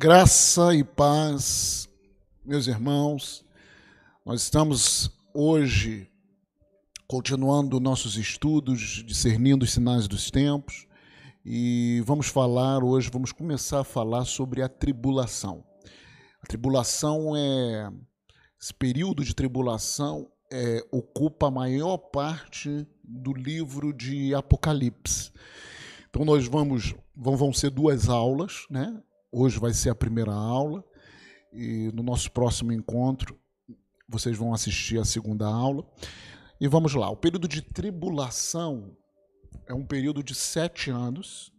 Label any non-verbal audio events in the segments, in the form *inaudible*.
Graça e paz, meus irmãos. Nós estamos hoje continuando nossos estudos, discernindo os sinais dos tempos, e vamos falar hoje, vamos começar a falar sobre a tribulação. A tribulação é esse período de tribulação é, ocupa a maior parte do livro de Apocalipse. Então nós vamos, vão, vão ser duas aulas, né? Hoje vai ser a primeira aula e no nosso próximo encontro vocês vão assistir a segunda aula. E vamos lá. O período de tribulação é um período de sete anos,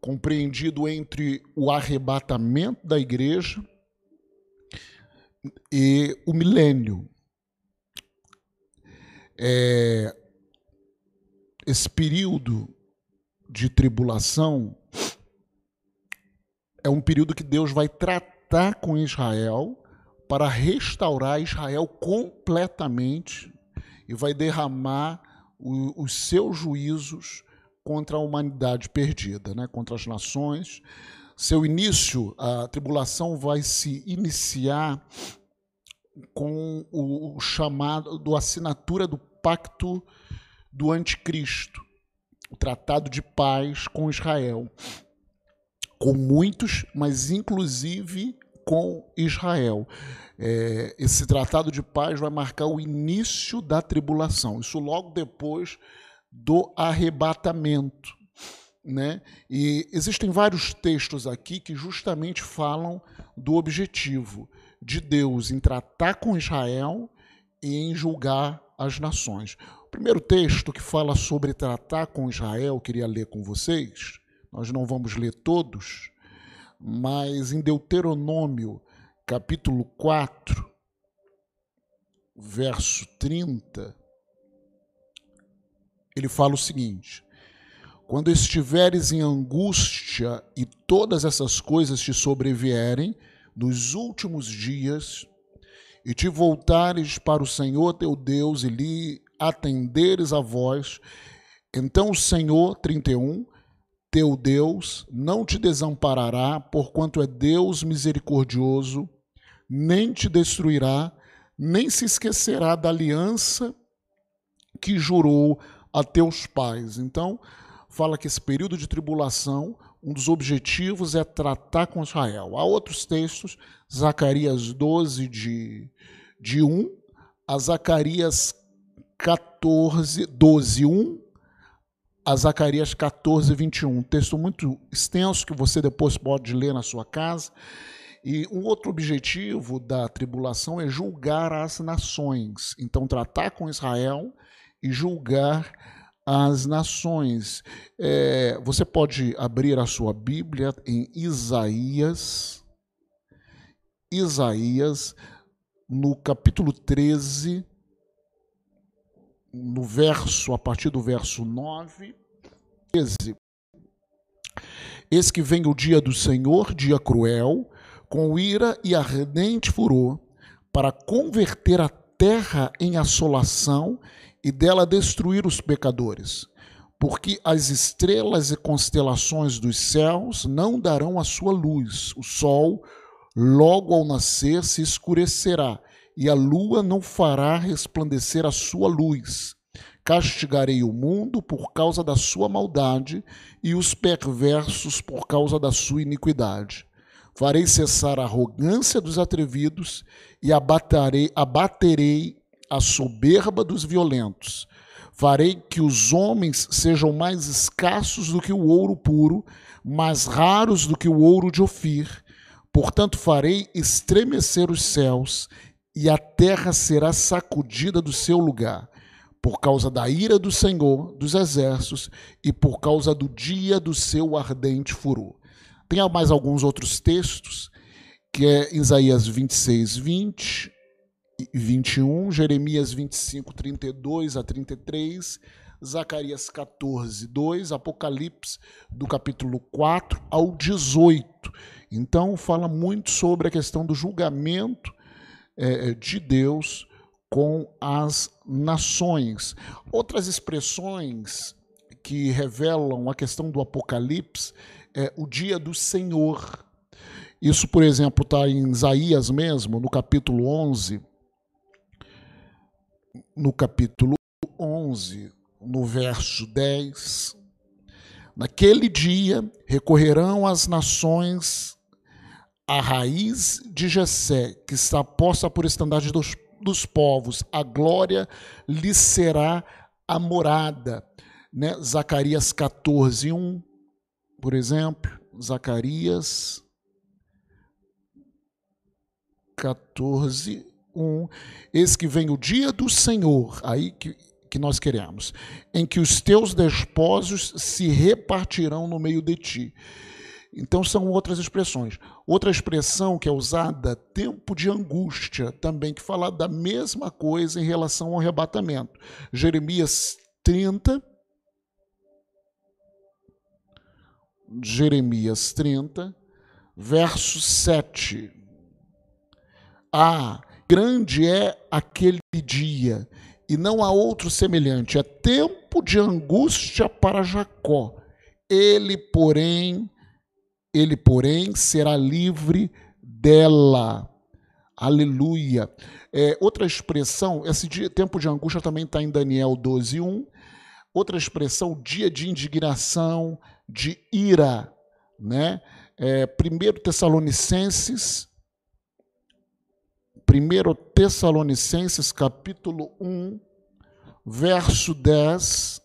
compreendido entre o arrebatamento da igreja e o milênio. É, esse período de tribulação é um período que Deus vai tratar com Israel para restaurar Israel completamente e vai derramar o, os seus juízos contra a humanidade perdida, né? contra as nações. Seu início, a tribulação vai se iniciar com o, o chamado do assinatura do pacto do anticristo, o tratado de paz com Israel com muitos, mas inclusive com Israel. É, esse tratado de paz vai marcar o início da tribulação, isso logo depois do arrebatamento. Né? E existem vários textos aqui que justamente falam do objetivo de Deus em tratar com Israel e em julgar as nações. O primeiro texto que fala sobre tratar com Israel, queria ler com vocês, nós não vamos ler todos, mas em Deuteronômio, capítulo 4, verso 30, ele fala o seguinte: Quando estiveres em angústia e todas essas coisas te sobrevierem nos últimos dias, e te voltares para o Senhor teu Deus e lhe atenderes a voz, então o Senhor, 31, teu Deus não te desamparará, porquanto é Deus misericordioso, nem te destruirá, nem se esquecerá da aliança que jurou a teus pais. Então, fala que esse período de tribulação, um dos objetivos é tratar com Israel. Há outros textos, Zacarias 12, de, de 1 a Zacarias 14, 12, 1 a Zacarias 14, 21. Um texto muito extenso que você depois pode ler na sua casa. E um outro objetivo da tribulação é julgar as nações. Então, tratar com Israel e julgar as nações. É, você pode abrir a sua Bíblia em Isaías, Isaías, no capítulo 13, no verso, a partir do verso 9, 13. Eis que vem o dia do Senhor, dia cruel, com ira e ardente furor, para converter a terra em assolação e dela destruir os pecadores. Porque as estrelas e constelações dos céus não darão a sua luz, o sol, logo ao nascer, se escurecerá, e a lua não fará resplandecer a sua luz. Castigarei o mundo por causa da sua maldade e os perversos por causa da sua iniquidade. Farei cessar a arrogância dos atrevidos e abaterei, a soberba dos violentos. Farei que os homens sejam mais escassos do que o ouro puro, mais raros do que o ouro de Ofir. Portanto, farei estremecer os céus e a terra será sacudida do seu lugar, por causa da ira do Senhor dos exércitos e por causa do dia do seu ardente furor. Tem mais alguns outros textos, que é Isaías 26, 20 e 21, Jeremias 25, 32 a 33, Zacarias 14, 2, Apocalipse do capítulo 4 ao 18. Então, fala muito sobre a questão do julgamento é, é, de Deus com as nações. Outras expressões que revelam a questão do Apocalipse é o dia do Senhor. Isso, por exemplo, está em Isaías mesmo, no capítulo 11. No capítulo 11, no verso 10. Naquele dia recorrerão as nações à raiz de Jessé, que está posta por estandarte dos, dos povos. A glória lhe será a morada. Né? Zacarias 14, 1, por exemplo. Zacarias 14, 1. Eis que vem o dia do Senhor, aí que, que nós queremos, em que os teus despojos se repartirão no meio de ti. Então são outras expressões. Outra expressão que é usada, tempo de angústia, também que fala da mesma coisa em relação ao arrebatamento. Jeremias 30, Jeremias 30, verso 7. Ah, grande é aquele dia, e não há outro semelhante. É tempo de angústia para Jacó. Ele, porém, ele, porém, será livre dela. Aleluia. É, outra expressão, esse dia, tempo de angústia também está em Daniel 12, 1. Outra expressão, dia de indignação, de ira. Né? É, 1 Tessalonicenses 1 Tessalonicenses capítulo 1, verso 10,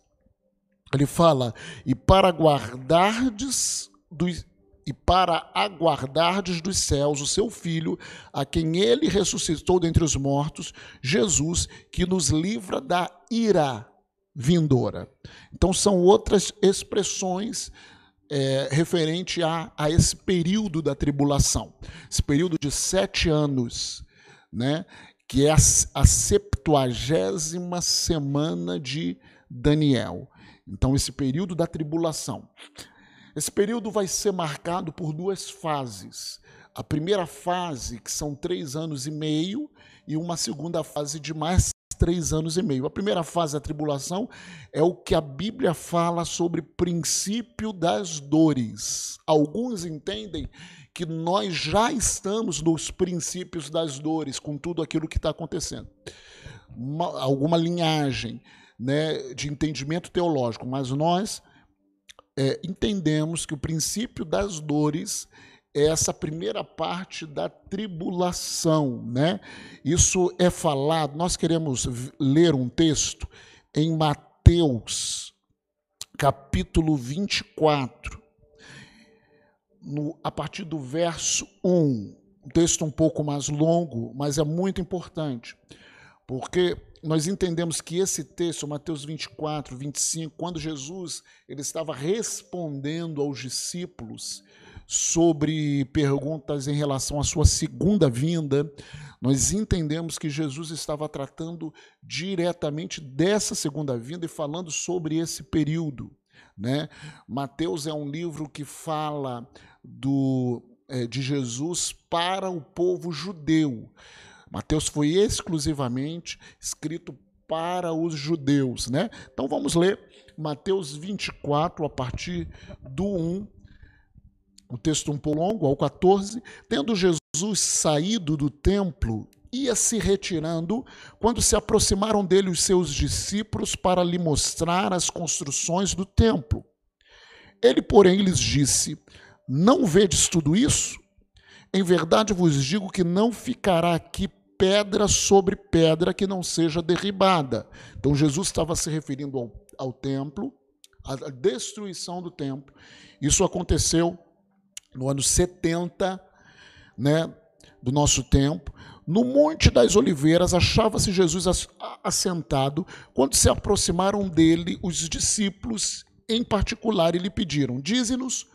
ele fala: "E para guardardes dos e para aguardardes dos céus o seu filho, a quem ele ressuscitou dentre os mortos, Jesus, que nos livra da ira vindoura. Então, são outras expressões é, referente a, a esse período da tribulação, esse período de sete anos né? que é a, a septuagésima semana de Daniel. Então, esse período da tribulação. Esse período vai ser marcado por duas fases. A primeira fase, que são três anos e meio, e uma segunda fase de mais três anos e meio. A primeira fase da tribulação é o que a Bíblia fala sobre princípio das dores. Alguns entendem que nós já estamos nos princípios das dores, com tudo aquilo que está acontecendo. Uma, alguma linhagem né, de entendimento teológico, mas nós é, entendemos que o princípio das dores é essa primeira parte da tribulação, né? Isso é falado, nós queremos ler um texto em Mateus, capítulo 24, no, a partir do verso 1. Um texto um pouco mais longo, mas é muito importante, porque nós entendemos que esse texto, Mateus 24, 25, quando Jesus ele estava respondendo aos discípulos sobre perguntas em relação à sua segunda vinda, nós entendemos que Jesus estava tratando diretamente dessa segunda vinda e falando sobre esse período. Né? Mateus é um livro que fala do, é, de Jesus para o povo judeu. Mateus foi exclusivamente escrito para os judeus, né? Então vamos ler Mateus 24 a partir do 1, um texto um pouco longo, ao 14. Tendo Jesus saído do templo, ia se retirando, quando se aproximaram dele os seus discípulos para lhe mostrar as construções do templo. Ele, porém, lhes disse: não vedes tudo isso? Em verdade vos digo que não ficará aqui pedra sobre pedra que não seja derribada. Então Jesus estava se referindo ao, ao templo, à destruição do templo. Isso aconteceu no ano 70, né, do nosso tempo. No Monte das Oliveiras achava-se Jesus assentado quando se aproximaram dele os discípulos em particular e lhe pediram: Dize-nos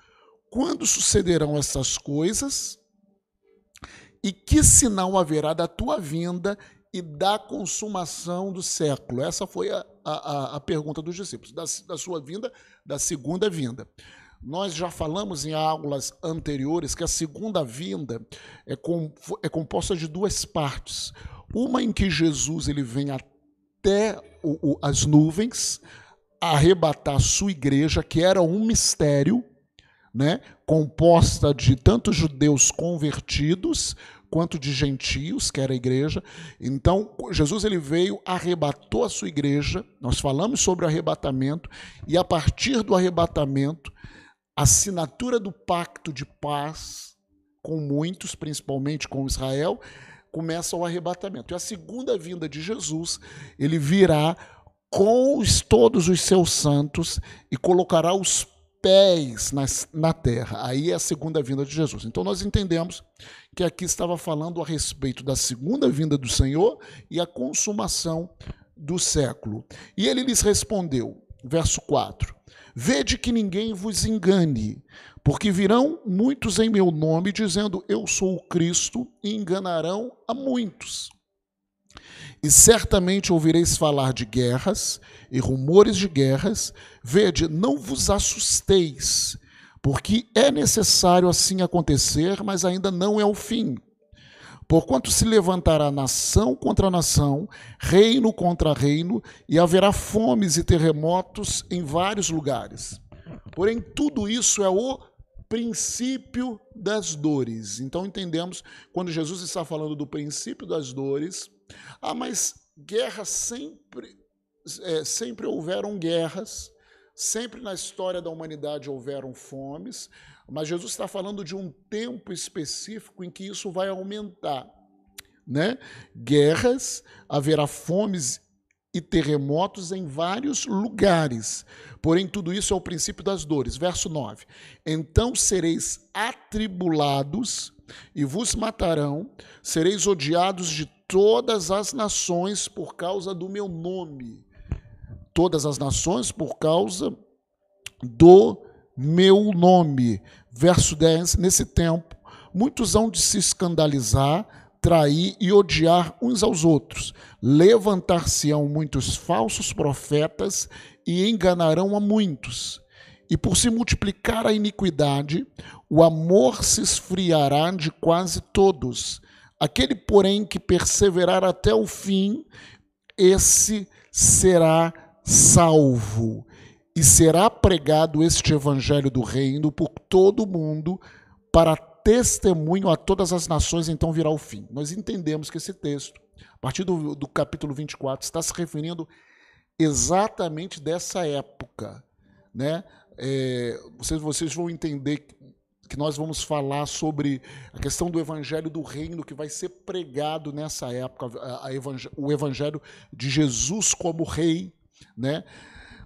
quando sucederão essas coisas e que sinal haverá da tua vinda e da consumação do século? Essa foi a, a, a pergunta dos discípulos, da, da sua vinda, da segunda vinda. Nós já falamos em aulas anteriores que a segunda vinda é, com, é composta de duas partes. Uma em que Jesus ele vem até o, o, as nuvens arrebatar a sua igreja, que era um mistério, né, composta de tanto judeus convertidos quanto de gentios, que era a igreja. Então, Jesus ele veio, arrebatou a sua igreja. Nós falamos sobre o arrebatamento e a partir do arrebatamento, a assinatura do pacto de paz com muitos, principalmente com Israel, começa o arrebatamento. E a segunda vinda de Jesus, ele virá com os, todos os seus santos e colocará os pés na, na terra. Aí é a segunda vinda de Jesus. Então nós entendemos que aqui estava falando a respeito da segunda vinda do Senhor e a consumação do século. E ele lhes respondeu, verso 4: Vede que ninguém vos engane, porque virão muitos em meu nome dizendo eu sou o Cristo e enganarão a muitos. E certamente ouvireis falar de guerras e rumores de guerras. Vede, não vos assusteis, porque é necessário assim acontecer, mas ainda não é o fim. Porquanto se levantará nação contra nação, reino contra reino, e haverá fomes e terremotos em vários lugares. Porém, tudo isso é o princípio das dores. Então entendemos quando Jesus está falando do princípio das dores, ah, mas guerras sempre, é, sempre houveram guerras, sempre na história da humanidade houveram fomes, mas Jesus está falando de um tempo específico em que isso vai aumentar. Né? Guerras, haverá fomes e terremotos em vários lugares. Porém, tudo isso é o princípio das dores. Verso 9: Então sereis atribulados e vos matarão, sereis odiados de todas as nações por causa do meu nome. Todas as nações por causa do meu nome. Verso 10: Nesse tempo, muitos hão de se escandalizar, trair e odiar uns aos outros. Levantar-se-ão muitos falsos profetas e enganarão a muitos. E por se multiplicar a iniquidade, o amor se esfriará de quase todos. Aquele, porém, que perseverar até o fim, esse será salvo. E será pregado este evangelho do reino por todo o mundo para testemunho a todas as nações, então virá o fim. Nós entendemos que esse texto, a partir do, do capítulo 24, está se referindo exatamente dessa época. Né? É, vocês, vocês vão entender que nós vamos falar sobre a questão do evangelho do reino que vai ser pregado nessa época, a, a o evangelho de Jesus como rei, né?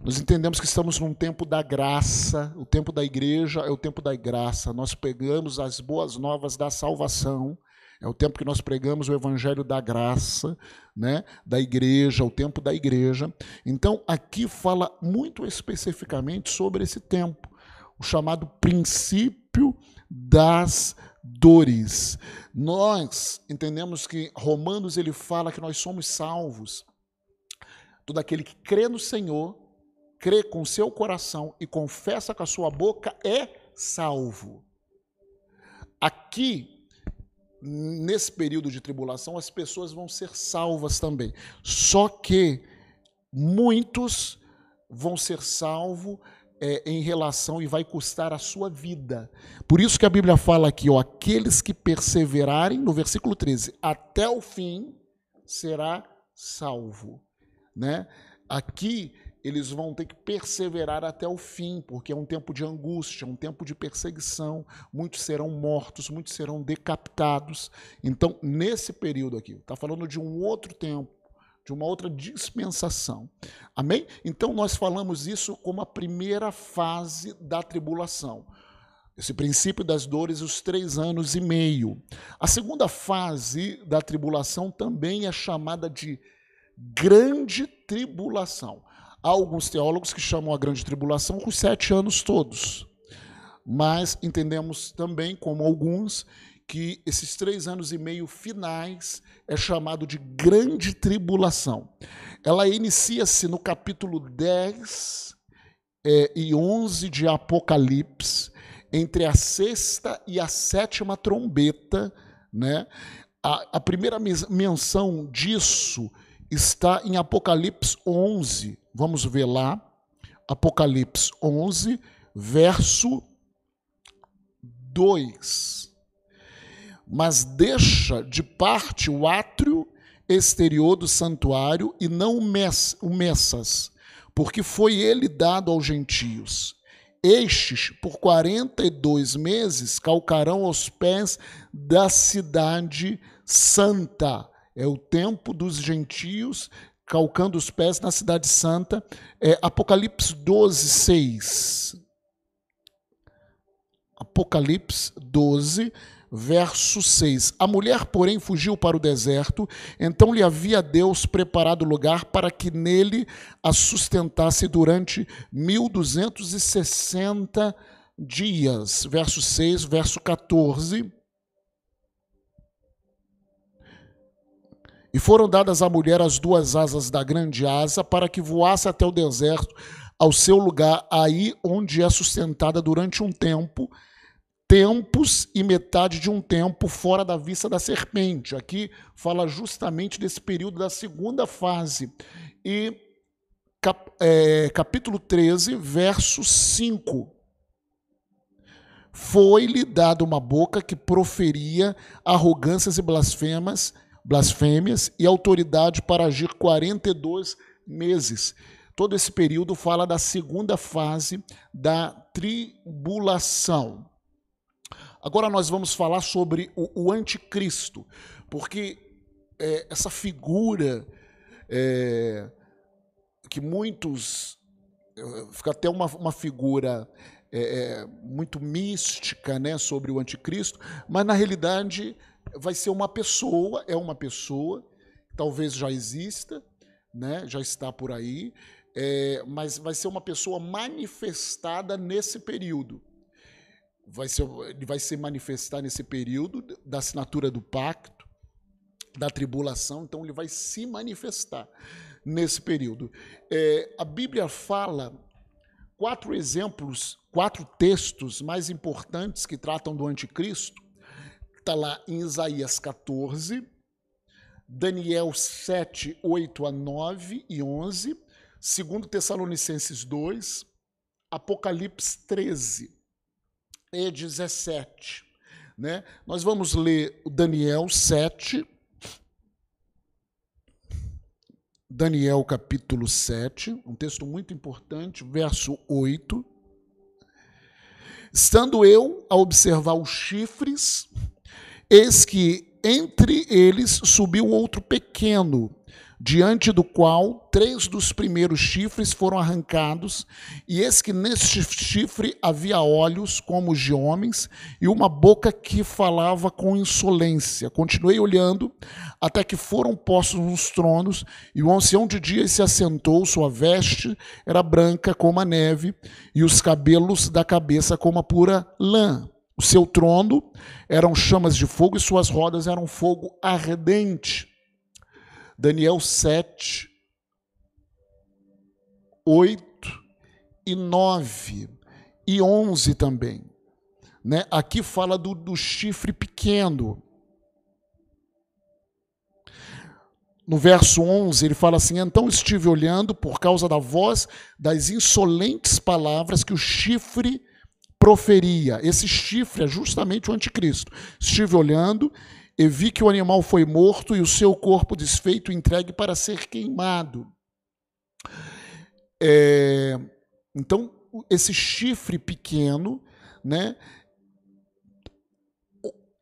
Nós entendemos que estamos num tempo da graça, o tempo da igreja é o tempo da graça. Nós pegamos as boas novas da salvação, é o tempo que nós pregamos o evangelho da graça, né, da igreja, o tempo da igreja. Então, aqui fala muito especificamente sobre esse tempo, o chamado princípio das dores. Nós entendemos que Romanos ele fala que nós somos salvos. Todo aquele que crê no Senhor, crê com seu coração e confessa com a sua boca é salvo. Aqui nesse período de tribulação, as pessoas vão ser salvas também. Só que muitos vão ser salvos é, em relação e vai custar a sua vida. Por isso que a Bíblia fala aqui, ó, aqueles que perseverarem, no versículo 13, até o fim, será salvo. Né? Aqui eles vão ter que perseverar até o fim, porque é um tempo de angústia, um tempo de perseguição. Muitos serão mortos, muitos serão decapitados. Então, nesse período aqui, está falando de um outro tempo, de uma outra dispensação. Amém? Então, nós falamos isso como a primeira fase da tribulação. Esse princípio das dores, os três anos e meio. A segunda fase da tribulação também é chamada de grande tribulação. Há alguns teólogos que chamam a grande tribulação os sete anos todos. Mas entendemos também, como alguns, que esses três anos e meio finais é chamado de grande tribulação. Ela inicia-se no capítulo 10 é, e 11 de Apocalipse, entre a sexta e a sétima trombeta. Né? A, a primeira menção disso está em Apocalipse 11, Vamos ver lá, Apocalipse 11, verso 2. Mas deixa de parte o átrio exterior do santuário e não o Messas, porque foi ele dado aos gentios. Estes, por quarenta e dois meses, calcarão aos pés da cidade santa. É o tempo dos gentios calcando os pés na cidade santa. É Apocalipse 12, 6. Apocalipse 12, verso 6. A mulher, porém, fugiu para o deserto, então lhe havia Deus preparado lugar para que nele a sustentasse durante 1260 dias. Verso 6, verso 14. E foram dadas à mulher as duas asas da grande asa para que voasse até o deserto, ao seu lugar, aí onde é sustentada durante um tempo, tempos e metade de um tempo fora da vista da serpente. Aqui fala justamente desse período da segunda fase. E cap, é, capítulo 13, verso 5. Foi-lhe dada uma boca que proferia arrogâncias e blasfemas, blasfêmias e autoridade para agir 42 meses. Todo esse período fala da segunda fase da tribulação. Agora nós vamos falar sobre o, o anticristo, porque é, essa figura é, que muitos é, fica até uma, uma figura é, é, muito mística, né, sobre o anticristo, mas na realidade vai ser uma pessoa, é uma pessoa, talvez já exista, né, já está por aí, é, mas vai ser uma pessoa manifestada nesse período vai ser, ele vai se manifestar nesse período da assinatura do pacto, da tribulação, então ele vai se manifestar nesse período. É, a Bíblia fala quatro exemplos, quatro textos mais importantes que tratam do anticristo. Está lá em Isaías 14, Daniel 7, 8 a 9 e 11, 2 Tessalonicenses 2, Apocalipse 13 e 17. Né? Nós vamos ler o Daniel 7. Daniel capítulo 7, um texto muito importante, verso 8. Estando eu a observar os chifres, eis que entre eles subiu outro pequeno, diante do qual três dos primeiros chifres foram arrancados, e eis que neste chifre havia olhos como os de homens, e uma boca que falava com insolência. Continuei olhando, até que foram postos nos tronos, e o ancião de dias se assentou, sua veste era branca como a neve, e os cabelos da cabeça como a pura lã. O seu trono eram chamas de fogo, e suas rodas eram fogo ardente. Daniel 7, 8 e 9 e 11 também. Né? Aqui fala do, do chifre pequeno. No verso 11, ele fala assim: Então estive olhando por causa da voz das insolentes palavras que o chifre proferia. Esse chifre é justamente o anticristo. Estive olhando e vi que o animal foi morto e o seu corpo desfeito entregue para ser queimado. É, então, esse chifre pequeno, né?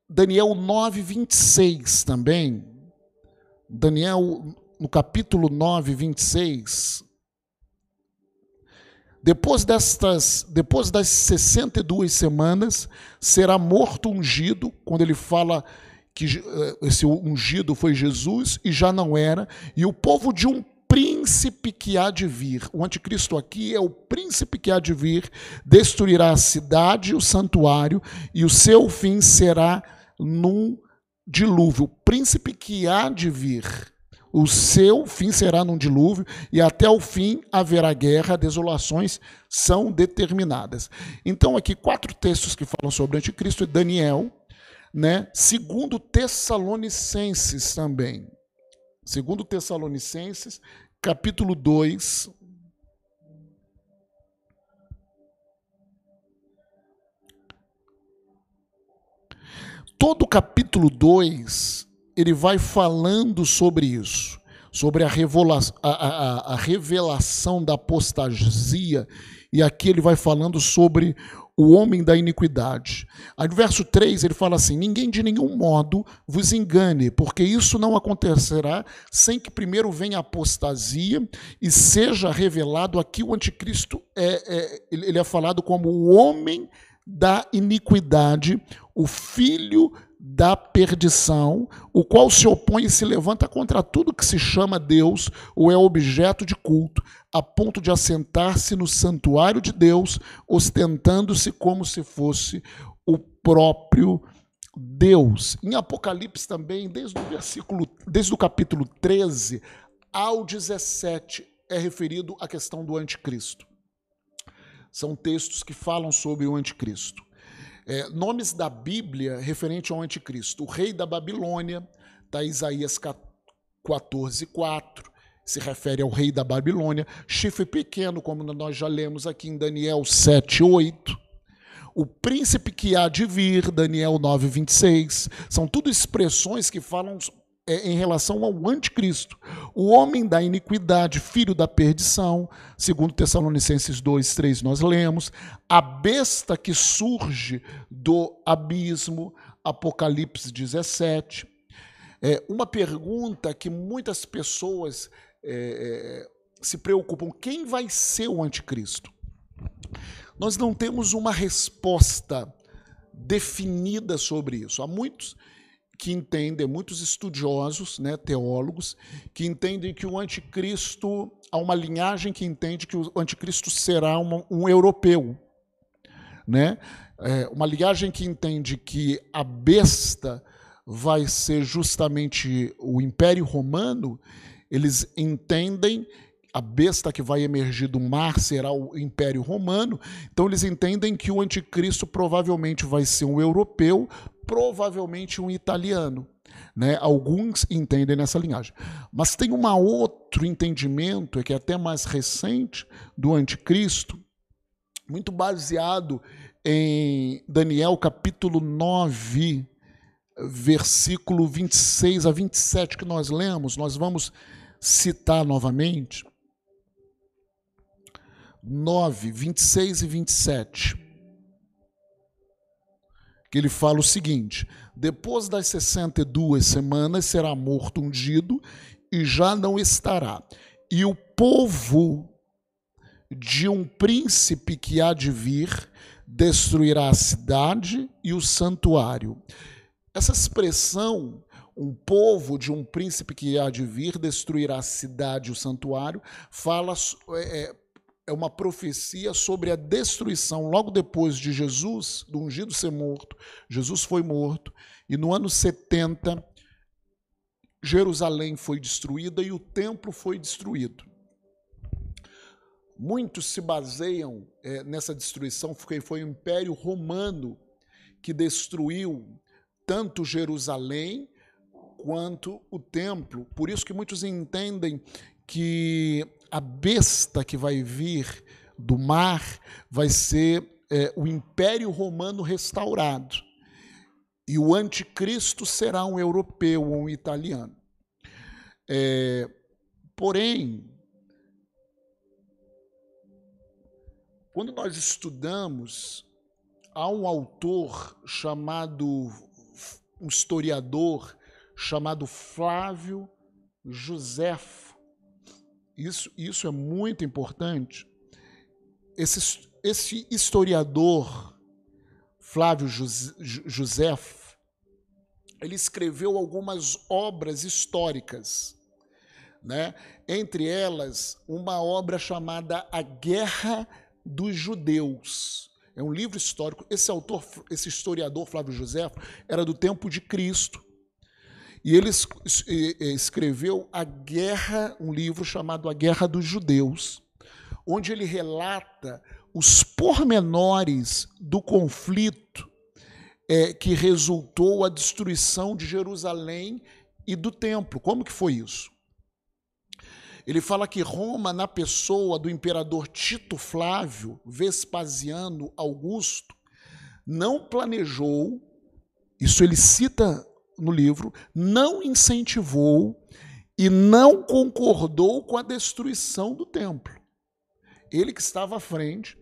Daniel 9, 26 também. Daniel, no capítulo 9, 26. Depois destas, depois das 62 semanas, será morto ungido, quando ele fala que eh, esse ungido foi Jesus e já não era, e o povo de um príncipe que há de vir. O anticristo aqui é o príncipe que há de vir, destruirá a cidade, o santuário, e o seu fim será num dilúvio. O príncipe que há de vir. O seu fim será num dilúvio, e até o fim haverá guerra, desolações são determinadas. Então, aqui, quatro textos que falam sobre o anticristo: Daniel, né? Segundo Tessalonicenses também. Segundo Tessalonicenses, capítulo 2, todo o capítulo 2, ele vai falando sobre isso, sobre a, revelação, a, a, a revelação da apostasia, e aqui ele vai falando sobre o homem da iniquidade. Aí no verso 3 ele fala assim: Ninguém de nenhum modo vos engane, porque isso não acontecerá sem que primeiro venha a apostasia e seja revelado aqui o anticristo. É, é, ele é falado como o homem da iniquidade, o filho perdição, o qual se opõe e se levanta contra tudo que se chama Deus ou é objeto de culto, a ponto de assentar-se no santuário de Deus, ostentando-se como se fosse o próprio Deus. Em Apocalipse também, desde o versículo, desde o capítulo 13 ao 17, é referido à questão do anticristo. São textos que falam sobre o anticristo. É, nomes da Bíblia referente ao anticristo. O rei da Babilônia, está Isaías 14, 4, se refere ao rei da Babilônia. Chifre pequeno, como nós já lemos aqui em Daniel 7, 8. O príncipe que há de vir, Daniel 9, 26. São tudo expressões que falam é, em relação ao anticristo. O homem da iniquidade, filho da perdição, segundo Tessalonicenses 2, 3, nós lemos. A besta que surge do abismo, Apocalipse 17. É, uma pergunta que muitas pessoas é, é, se preocupam: quem vai ser o anticristo? Nós não temos uma resposta definida sobre isso. Há muitos que entendem, muitos estudiosos, né, teólogos, que entendem que o anticristo, há uma linhagem que entende que o anticristo será um europeu. Né? É, uma linhagem que entende que a besta vai ser justamente o Império Romano, eles entendem a besta que vai emergir do mar será o Império Romano. Então eles entendem que o anticristo provavelmente vai ser um europeu, provavelmente um italiano. Né? Alguns entendem nessa linhagem. Mas tem um outro entendimento, que é até mais recente, do anticristo, muito baseado em Daniel capítulo 9, versículo 26 a 27 que nós lemos, nós vamos citar novamente. 9, 26 e 27 que ele fala o seguinte: depois das 62 semanas será morto ungido e já não estará. E o povo de um príncipe que há de vir destruirá a cidade e o santuário. Essa expressão, um povo de um príncipe que há de vir destruirá a cidade e o santuário, fala é, é uma profecia sobre a destruição logo depois de Jesus, do ungido ser morto. Jesus foi morto e no ano 70 Jerusalém foi destruída e o templo foi destruído. Muitos se baseiam é, nessa destruição porque foi o Império Romano que destruiu tanto Jerusalém quanto o templo. Por isso que muitos entendem que a besta que vai vir do mar vai ser é, o Império Romano restaurado. E o anticristo será um europeu ou um italiano. É, porém, quando nós estudamos, há um autor chamado, um historiador chamado Flávio Josefo, isso, isso é muito importante. Esse, esse historiador, Flávio José, ele escreveu algumas obras históricas, né? entre elas uma obra chamada A Guerra dos Judeus. É um livro histórico. Esse autor, esse historiador Flávio José, era do tempo de Cristo. E ele escreveu a guerra, um livro chamado A Guerra dos Judeus, onde ele relata os pormenores do conflito é, que resultou a destruição de Jerusalém e do templo. Como que foi isso? Ele fala que Roma, na pessoa do imperador Tito Flávio, Vespasiano Augusto, não planejou isso ele cita no livro, não incentivou e não concordou com a destruição do templo. Ele que estava à frente,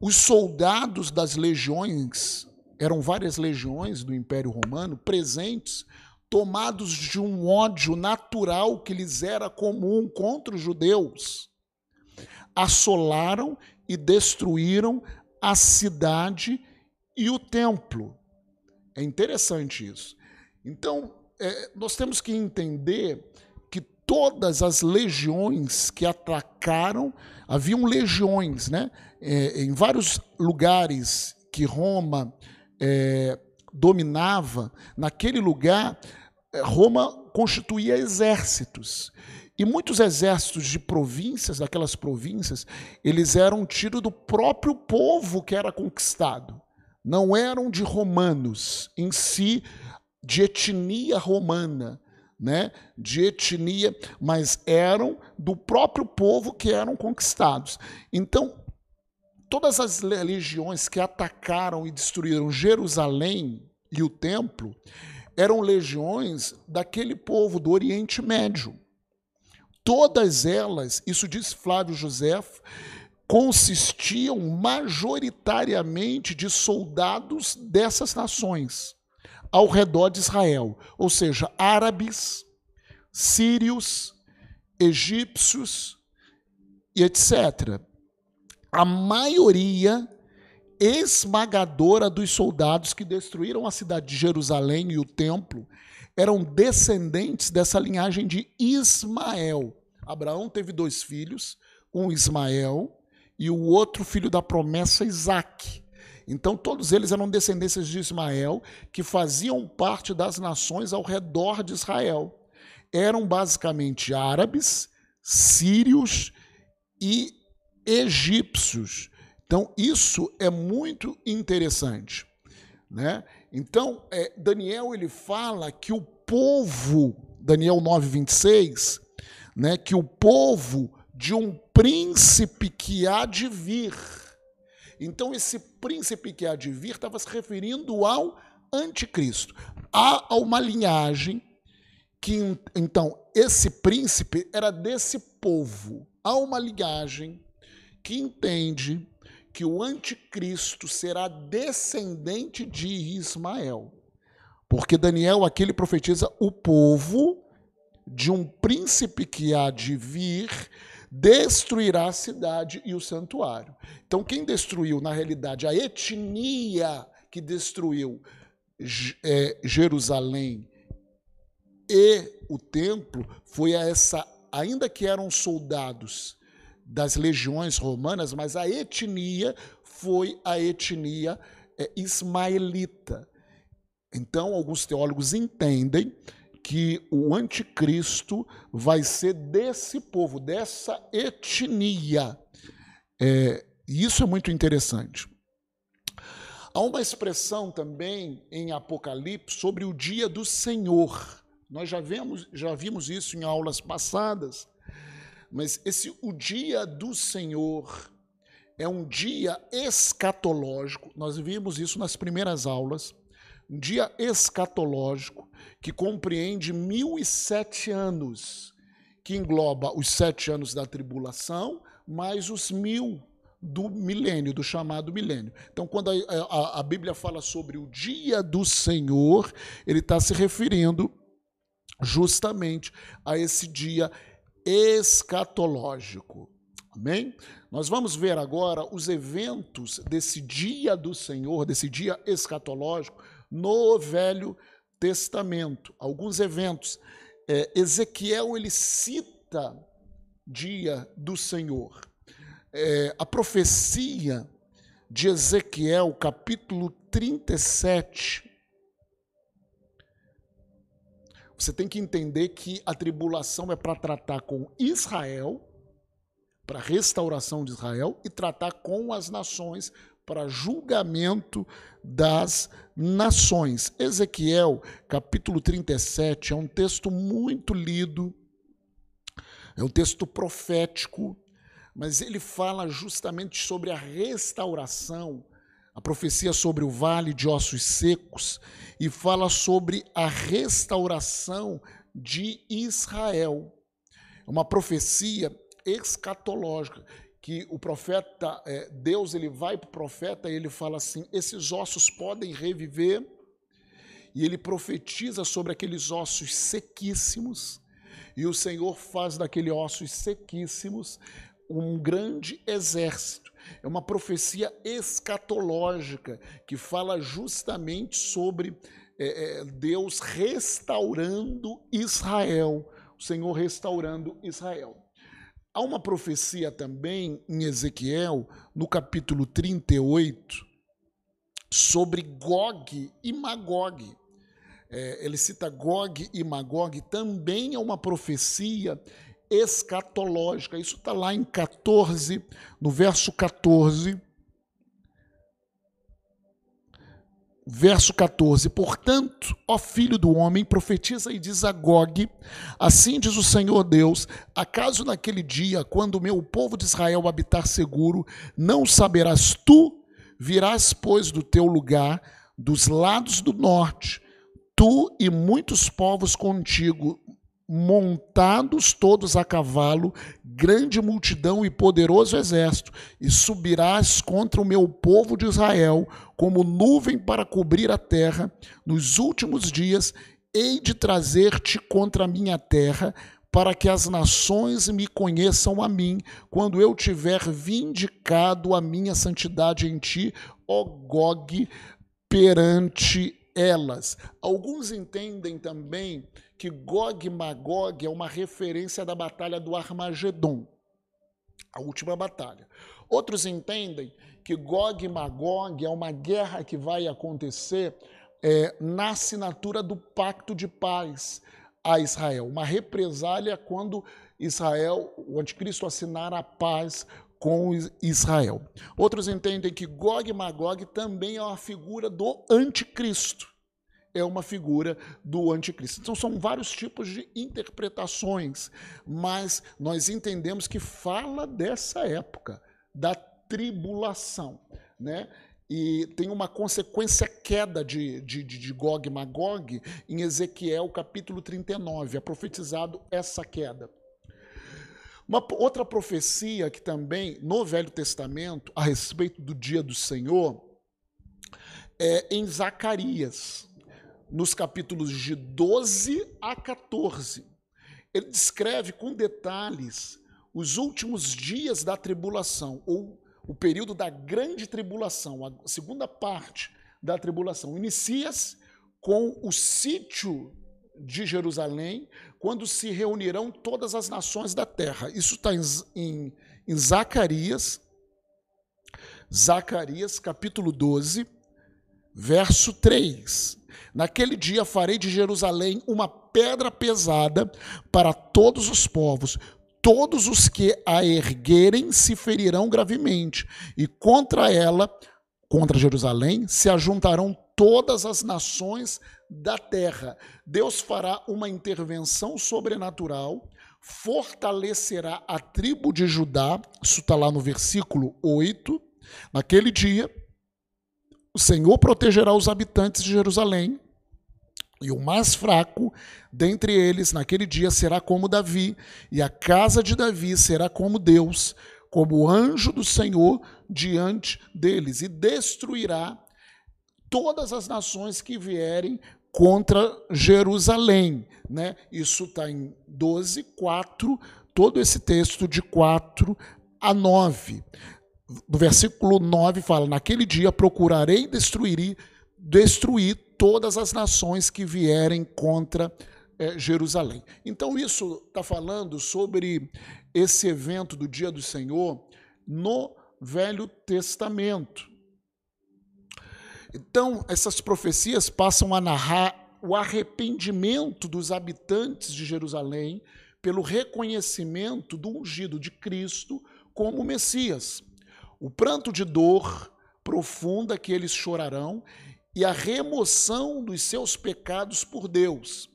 os soldados das legiões, eram várias legiões do Império Romano, presentes, tomados de um ódio natural que lhes era comum contra os judeus, assolaram e destruíram a cidade e o templo. É interessante isso. Então, é, nós temos que entender que todas as legiões que atacaram, haviam legiões, né? É, em vários lugares que Roma é, dominava, naquele lugar, é, Roma constituía exércitos. E muitos exércitos de províncias, daquelas províncias, eles eram tiros do próprio povo que era conquistado. Não eram de romanos em si, de etnia romana, né? de etnia, mas eram do próprio povo que eram conquistados. Então, todas as legiões que atacaram e destruíram Jerusalém e o templo eram legiões daquele povo do Oriente Médio. Todas elas, isso diz Flávio José, consistiam majoritariamente de soldados dessas nações ao redor de Israel, ou seja, árabes, sírios, egípcios e etc. A maioria esmagadora dos soldados que destruíram a cidade de Jerusalém e o templo eram descendentes dessa linhagem de Ismael. Abraão teve dois filhos, um Ismael e o outro filho da promessa, Isaac. Então, todos eles eram descendências de Ismael, que faziam parte das nações ao redor de Israel. Eram basicamente árabes, sírios e egípcios. Então, isso é muito interessante. Né? Então, é, Daniel ele fala que o povo, Daniel 9, 26, né, que o povo de um príncipe que há de vir. Então, esse príncipe que há de vir estava se referindo ao anticristo. Há uma linhagem que, então, esse príncipe era desse povo. Há uma linhagem que entende que o anticristo será descendente de Ismael. Porque Daniel aqui ele profetiza o povo de um príncipe que há de vir destruirá a cidade e o santuário. Então, quem destruiu, na realidade, a etnia que destruiu é, Jerusalém e o templo foi a essa, ainda que eram soldados das legiões romanas, mas a etnia foi a etnia é, ismaelita. Então, alguns teólogos entendem que o anticristo vai ser desse povo, dessa etnia. É, isso é muito interessante. Há uma expressão também em Apocalipse sobre o dia do Senhor. Nós já vimos, já vimos isso em aulas passadas. Mas esse o dia do Senhor é um dia escatológico. Nós vimos isso nas primeiras aulas. Um dia escatológico que compreende mil e sete anos, que engloba os sete anos da tribulação, mais os mil do milênio, do chamado milênio. Então, quando a, a, a Bíblia fala sobre o dia do Senhor, ele está se referindo justamente a esse dia escatológico. Amém? Nós vamos ver agora os eventos desse dia do Senhor, desse dia escatológico, no Velho Testamento. Alguns eventos. É, Ezequiel ele cita dia do Senhor. É, a profecia de Ezequiel, capítulo 37, Você tem que entender que a tribulação é para tratar com Israel, para restauração de Israel, e tratar com as nações, para julgamento das nações. Ezequiel, capítulo 37, é um texto muito lido, é um texto profético, mas ele fala justamente sobre a restauração a profecia sobre o vale de ossos secos e fala sobre a restauração de Israel. É uma profecia escatológica que o profeta, é, Deus ele vai para o profeta e ele fala assim: esses ossos podem reviver, e ele profetiza sobre aqueles ossos sequíssimos, e o Senhor faz daqueles ossos sequíssimos um grande exército. É uma profecia escatológica que fala justamente sobre é, é, Deus restaurando Israel, o Senhor restaurando Israel. Há uma profecia também em Ezequiel, no capítulo 38, sobre Gog e Magog. É, ele cita Gog e Magog, também é uma profecia escatológica. Isso está lá em 14, no verso 14. Verso 14: Portanto, ó filho do homem, profetiza e diz a Gog: Assim diz o Senhor Deus: Acaso naquele dia, quando o meu povo de Israel habitar seguro, não saberás tu? Virás, pois, do teu lugar, dos lados do norte, tu e muitos povos contigo, montados todos a cavalo, grande multidão e poderoso exército, e subirás contra o meu povo de Israel, como nuvem para cobrir a terra. Nos últimos dias, hei de trazer-te contra a minha terra, para que as nações me conheçam a mim, quando eu tiver vindicado a minha santidade em ti, ó Gog, perante elas. Alguns entendem também que Gog e Magog é uma referência da batalha do Armagedon, a última batalha. Outros entendem que Gog e Magog é uma guerra que vai acontecer é, na assinatura do pacto de paz a Israel, uma represália quando Israel, o anticristo, assinar a paz com Israel. Outros entendem que Gog e Magog também é uma figura do anticristo é uma figura do anticristo. Então são vários tipos de interpretações, mas nós entendemos que fala dessa época, da tribulação, né? E tem uma consequência queda de, de, de Gog e Magog em Ezequiel capítulo 39, é profetizado essa queda. Uma outra profecia que também no Velho Testamento a respeito do dia do Senhor é em Zacarias nos capítulos de 12 a 14. Ele descreve com detalhes os últimos dias da tribulação, ou o período da grande tribulação, a segunda parte da tribulação. Inicia-se com o sítio de Jerusalém, quando se reunirão todas as nações da terra. Isso está em, em, em Zacarias, Zacarias capítulo 12, verso 3. Naquele dia farei de Jerusalém uma pedra pesada para todos os povos. Todos os que a erguerem se ferirão gravemente, e contra ela, contra Jerusalém, se ajuntarão todas as nações da terra. Deus fará uma intervenção sobrenatural, fortalecerá a tribo de Judá, isso está lá no versículo 8. Naquele dia, o Senhor protegerá os habitantes de Jerusalém, e o mais fraco dentre eles naquele dia será como Davi, e a casa de Davi será como Deus, como o anjo do Senhor diante deles, e destruirá todas as nações que vierem contra Jerusalém. Né? Isso está em 12, 4, todo esse texto de 4 a 9 no versículo 9 fala: Naquele dia procurarei destruir, destruir todas as nações que vierem contra é, Jerusalém. Então, isso está falando sobre esse evento do dia do Senhor no Velho Testamento. Então, essas profecias passam a narrar o arrependimento dos habitantes de Jerusalém pelo reconhecimento do ungido de Cristo como Messias o pranto de dor profunda que eles chorarão e a remoção dos seus pecados por Deus.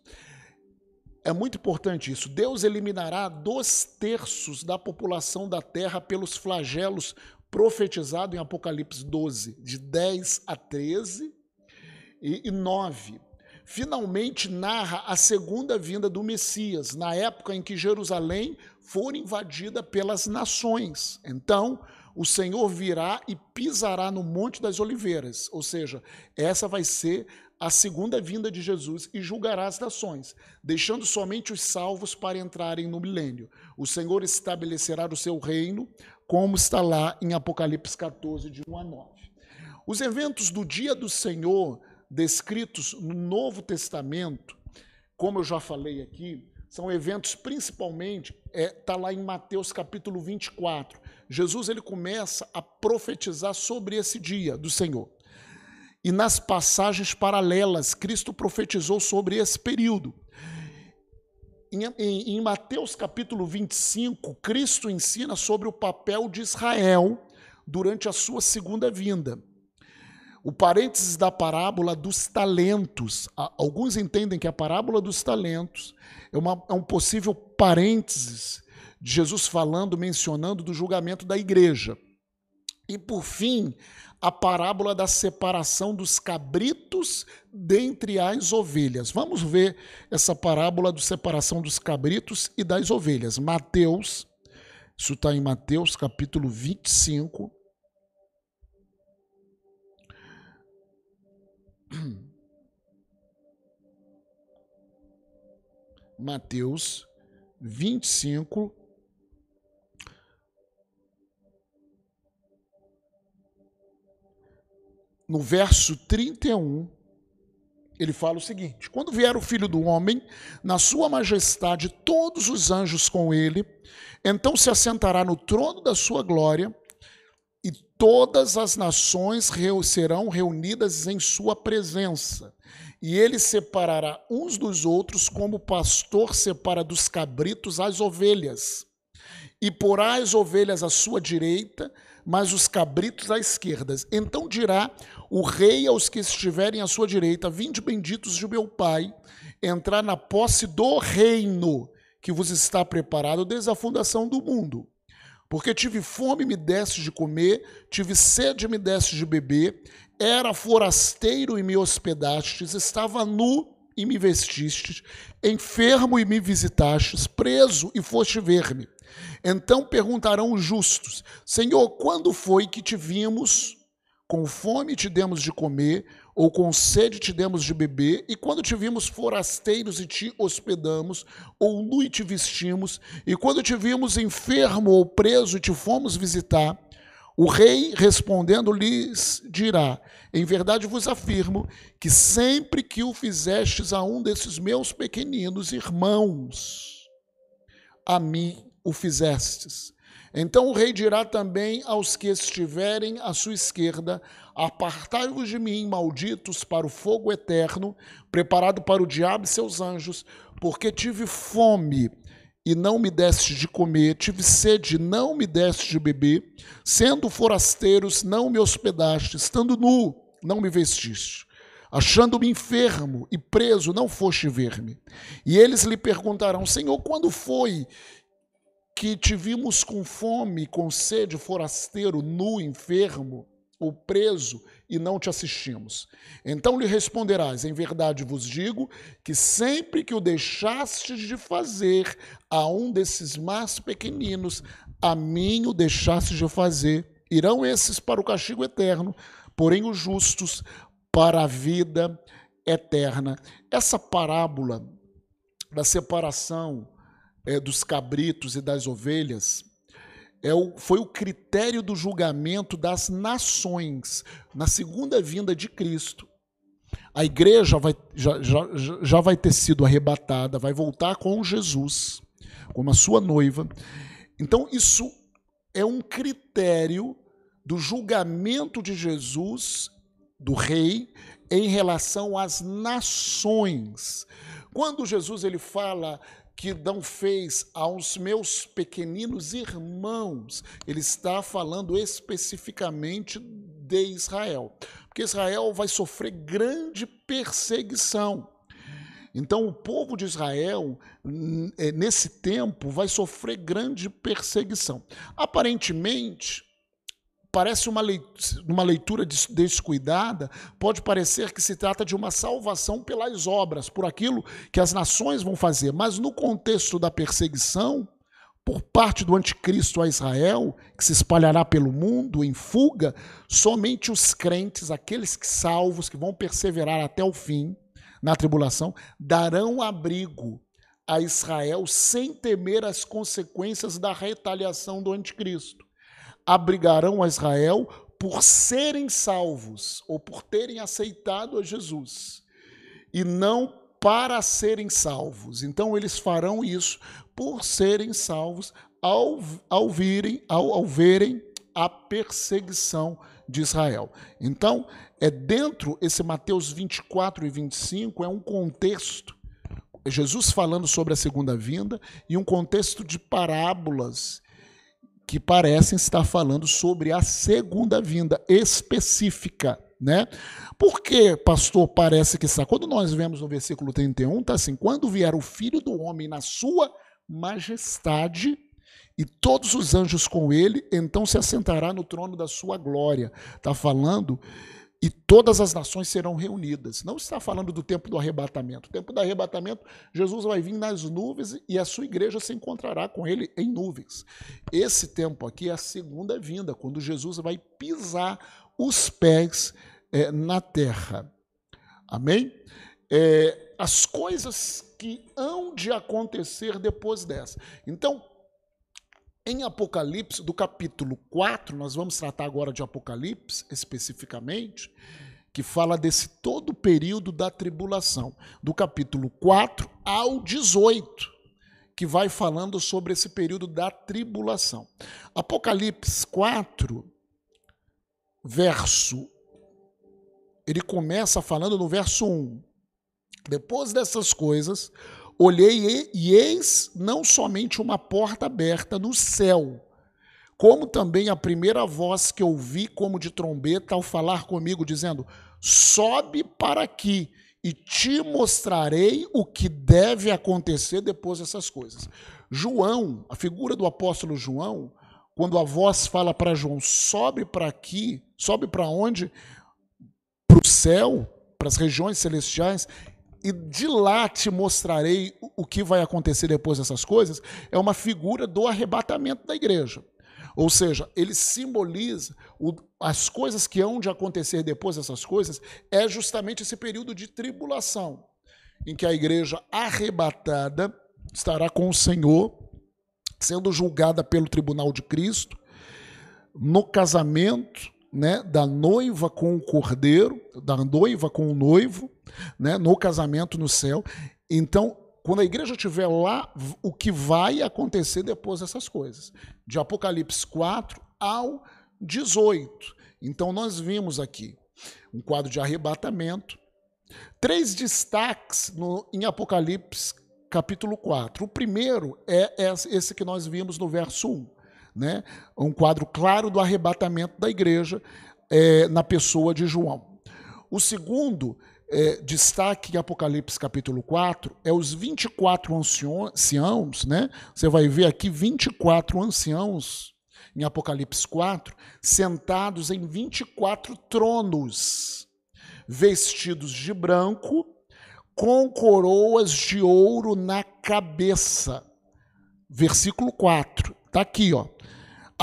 É muito importante isso. Deus eliminará dois terços da população da terra pelos flagelos profetizado em Apocalipse 12, de 10 a 13 e 9 finalmente narra a segunda vinda do Messias, na época em que Jerusalém for invadida pelas nações. Então, o Senhor virá e pisará no Monte das Oliveiras, ou seja, essa vai ser a segunda vinda de Jesus e julgará as nações, deixando somente os salvos para entrarem no milênio. O Senhor estabelecerá o seu reino, como está lá em Apocalipse 14, de 1 a 9. Os eventos do dia do Senhor descritos no Novo Testamento, como eu já falei aqui, são eventos principalmente, está é, tá lá em Mateus capítulo 24. Jesus ele começa a profetizar sobre esse dia do Senhor. E nas passagens paralelas, Cristo profetizou sobre esse período. Em, em, em Mateus capítulo 25, Cristo ensina sobre o papel de Israel durante a sua segunda vinda. O parênteses da parábola dos talentos. Alguns entendem que a parábola dos talentos é, uma, é um possível parênteses de Jesus falando, mencionando do julgamento da igreja. E por fim, a parábola da separação dos cabritos dentre as ovelhas. Vamos ver essa parábola da separação dos cabritos e das ovelhas. Mateus, isso está em Mateus capítulo 25, *clears throat* Mateus 25, no verso 31, ele fala o seguinte: Quando vier o filho do homem, na sua majestade, todos os anjos com ele, então se assentará no trono da sua glória todas as nações serão reunidas em sua presença. E ele separará uns dos outros, como o pastor separa dos cabritos as ovelhas. E porá as ovelhas à sua direita, mas os cabritos à esquerda. Então dirá o rei aos que estiverem à sua direita: Vinde benditos de meu Pai, entrar na posse do reino que vos está preparado desde a fundação do mundo. Porque tive fome, me deste de comer, tive sede, me deste de beber, era forasteiro e me hospedastes, estava nu e me vestistes, enfermo e me visitastes, preso e foste ver-me. Então perguntarão os justos: Senhor, quando foi que te vimos com fome e te demos de comer, ou com sede te demos de beber, e quando te vimos forasteiros e te hospedamos, ou nu e te vestimos, e quando te vimos enfermo ou preso e te fomos visitar, o rei respondendo lhes dirá: Em verdade vos afirmo que sempre que o fizestes a um desses meus pequeninos irmãos, a mim o fizestes. Então o rei dirá também aos que estiverem à sua esquerda: Apartai-vos de mim, malditos, para o fogo eterno, preparado para o diabo e seus anjos, porque tive fome e não me deste de comer, tive sede, não me deste de beber, sendo forasteiros, não me hospedaste, estando nu, não me vestiste. Achando-me enfermo e preso, não foste ver-me. E eles lhe perguntarão: Senhor, quando foi que te vimos com fome, com sede, forasteiro, nu, enfermo ou preso e não te assistimos? Então lhe responderás: Em verdade vos digo que sempre que o deixastes de fazer a um desses mais pequeninos, a mim o deixastes de fazer. Irão esses para o castigo eterno, porém os justos para a vida eterna. Essa parábola da separação é, dos cabritos e das ovelhas é o, foi o critério do julgamento das nações na segunda vinda de Cristo. A igreja vai, já, já, já vai ter sido arrebatada, vai voltar com Jesus, como a sua noiva. Então, isso é um critério do julgamento de Jesus, do rei, em relação às nações. Quando Jesus ele fala que não fez aos meus pequeninos irmãos. Ele está falando especificamente de Israel, porque Israel vai sofrer grande perseguição. Então, o povo de Israel, é, nesse tempo, vai sofrer grande perseguição. Aparentemente, parece uma leitura, uma leitura descuidada, pode parecer que se trata de uma salvação pelas obras, por aquilo que as nações vão fazer, mas no contexto da perseguição, por parte do anticristo a Israel, que se espalhará pelo mundo em fuga, somente os crentes, aqueles que salvos, que vão perseverar até o fim na tribulação, darão abrigo a Israel sem temer as consequências da retaliação do anticristo. Abrigarão a Israel por serem salvos ou por terem aceitado a Jesus e não para serem salvos. Então eles farão isso por serem salvos ao, ao, virem, ao, ao verem a perseguição de Israel. Então, é dentro esse Mateus 24 e 25 é um contexto Jesus falando sobre a segunda vinda e um contexto de parábolas que parecem estar falando sobre a segunda vinda específica, né? Por que, pastor, parece que está? Quando nós vemos no versículo 31, está assim: quando vier o filho do homem na sua majestade e todos os anjos com ele, então se assentará no trono da sua glória. Está falando e todas as nações serão reunidas. Não está falando do tempo do arrebatamento. O tempo do arrebatamento, Jesus vai vir nas nuvens e a sua igreja se encontrará com ele em nuvens. Esse tempo aqui é a segunda vinda, quando Jesus vai pisar os pés é, na terra. Amém? É, as coisas que hão de acontecer depois dessa. Então, em Apocalipse, do capítulo 4, nós vamos tratar agora de Apocalipse especificamente, que fala desse todo o período da tribulação, do capítulo 4 ao 18, que vai falando sobre esse período da tribulação. Apocalipse 4, verso, ele começa falando no verso 1. Depois dessas coisas, Olhei e eis não somente uma porta aberta no céu, como também a primeira voz que ouvi como de trombeta ao falar comigo, dizendo: Sobe para aqui e te mostrarei o que deve acontecer depois dessas coisas. João, a figura do apóstolo João, quando a voz fala para João: sobe para aqui, sobe para onde? Para o céu, para as regiões celestiais, e de lá te mostrarei o que vai acontecer depois dessas coisas, é uma figura do arrebatamento da igreja. Ou seja, ele simboliza o, as coisas que hão de acontecer depois dessas coisas, é justamente esse período de tribulação, em que a igreja arrebatada estará com o Senhor, sendo julgada pelo tribunal de Cristo, no casamento né, da noiva com o cordeiro, da noiva com o noivo, né, no casamento no céu. Então, quando a igreja estiver lá, o que vai acontecer depois dessas coisas? De Apocalipse 4 ao 18. Então, nós vimos aqui um quadro de arrebatamento, três destaques no, em Apocalipse capítulo 4. O primeiro é esse que nós vimos no verso 1 né? um quadro claro do arrebatamento da igreja é, na pessoa de João. O segundo é, destaque em Apocalipse capítulo 4 é os 24 anciãos, né? Você vai ver aqui 24 anciãos em Apocalipse 4, sentados em 24 tronos, vestidos de branco, com coroas de ouro na cabeça. Versículo 4. Está aqui, ó.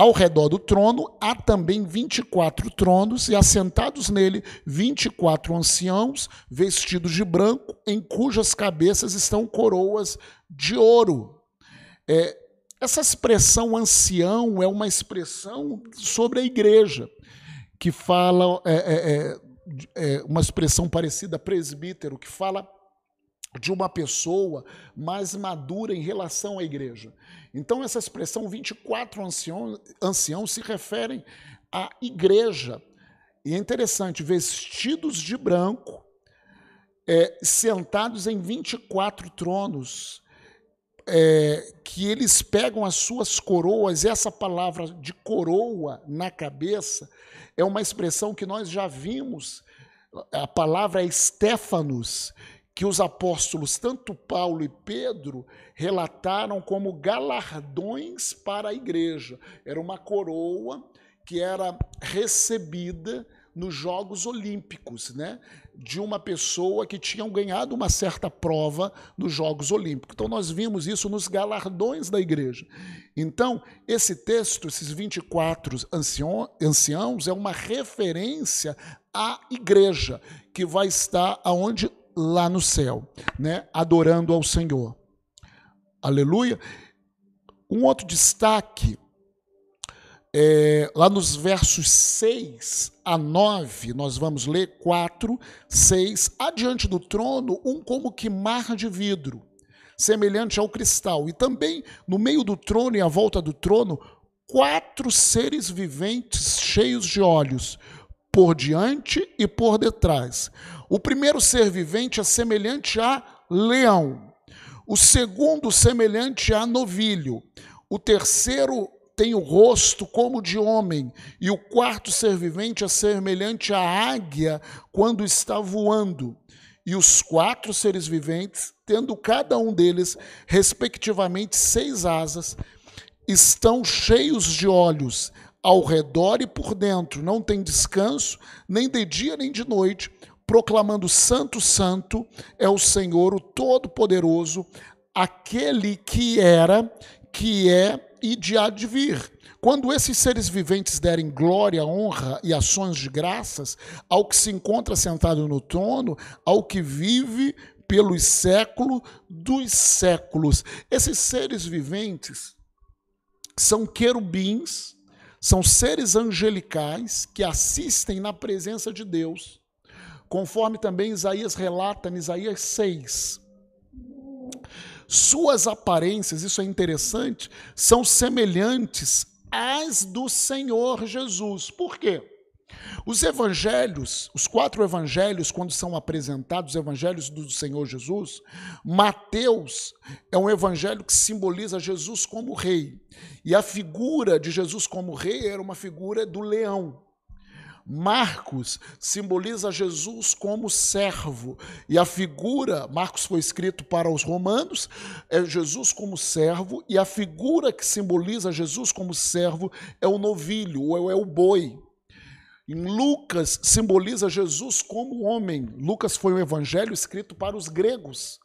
Ao redor do trono há também 24 tronos, e assentados nele 24 anciãos, vestidos de branco, em cujas cabeças estão coroas de ouro. É, essa expressão ancião é uma expressão sobre a igreja, que fala, é, é, é, é uma expressão parecida a presbítero, que fala de uma pessoa mais madura em relação à igreja. Então, essa expressão 24 anciãos, anciãos se referem à igreja. E é interessante, vestidos de branco, é, sentados em 24 tronos, é, que eles pegam as suas coroas, essa palavra de coroa na cabeça é uma expressão que nós já vimos, a palavra é Stefanos, que os apóstolos, tanto Paulo e Pedro, relataram como galardões para a igreja. Era uma coroa que era recebida nos Jogos Olímpicos, né? De uma pessoa que tinha ganhado uma certa prova nos Jogos Olímpicos. Então, nós vimos isso nos galardões da igreja. Então, esse texto, esses 24 anciãos, é uma referência à igreja, que vai estar aonde? Lá no céu, né? Adorando ao Senhor. Aleluia. Um outro destaque é, lá nos versos 6 a 9, nós vamos ler 4, 6. Adiante do trono, um como que mar de vidro, semelhante ao cristal. E também no meio do trono e à volta do trono, quatro seres viventes cheios de olhos, por diante e por detrás. O primeiro ser vivente é semelhante a leão, o segundo, semelhante a novilho, o terceiro, tem o rosto como de homem, e o quarto ser vivente é semelhante à águia quando está voando. E os quatro seres viventes, tendo cada um deles, respectivamente, seis asas, estão cheios de olhos ao redor e por dentro, não tem descanso, nem de dia nem de noite, proclamando: Santo, Santo é o Senhor, o Todo-Poderoso, aquele que era, que é e de há de vir. Quando esses seres viventes derem glória, honra e ações de graças ao que se encontra sentado no trono, ao que vive pelos séculos dos séculos. Esses seres viventes são querubins, são seres angelicais que assistem na presença de Deus, conforme também Isaías relata em Isaías 6. Suas aparências, isso é interessante, são semelhantes às do Senhor Jesus. Por quê? Os evangelhos, os quatro evangelhos, quando são apresentados, os evangelhos do Senhor Jesus, Mateus é um evangelho que simboliza Jesus como rei. E a figura de Jesus como rei era uma figura do leão. Marcos simboliza Jesus como servo. E a figura, Marcos foi escrito para os romanos, é Jesus como servo, e a figura que simboliza Jesus como servo é o novilho, ou é o boi. Em Lucas simboliza Jesus como homem. Lucas foi um evangelho escrito para os gregos.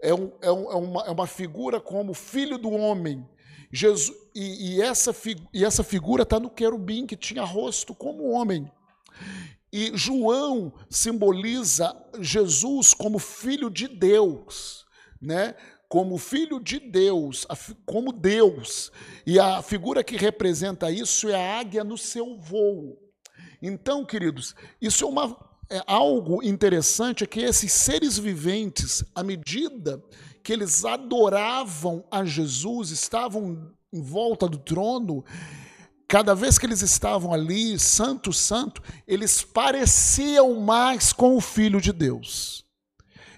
É, um, é, um, é, uma, é uma figura como filho do homem. Jesus, e, e, essa, e essa figura está no querubim, que tinha rosto como homem. E João simboliza Jesus como filho de Deus, né? Como filho de Deus, como Deus. E a figura que representa isso é a águia no seu voo. Então, queridos, isso é uma é algo interessante é que esses seres viventes, à medida que eles adoravam a Jesus, estavam em volta do trono, cada vez que eles estavam ali, santo, santo, eles pareciam mais com o Filho de Deus.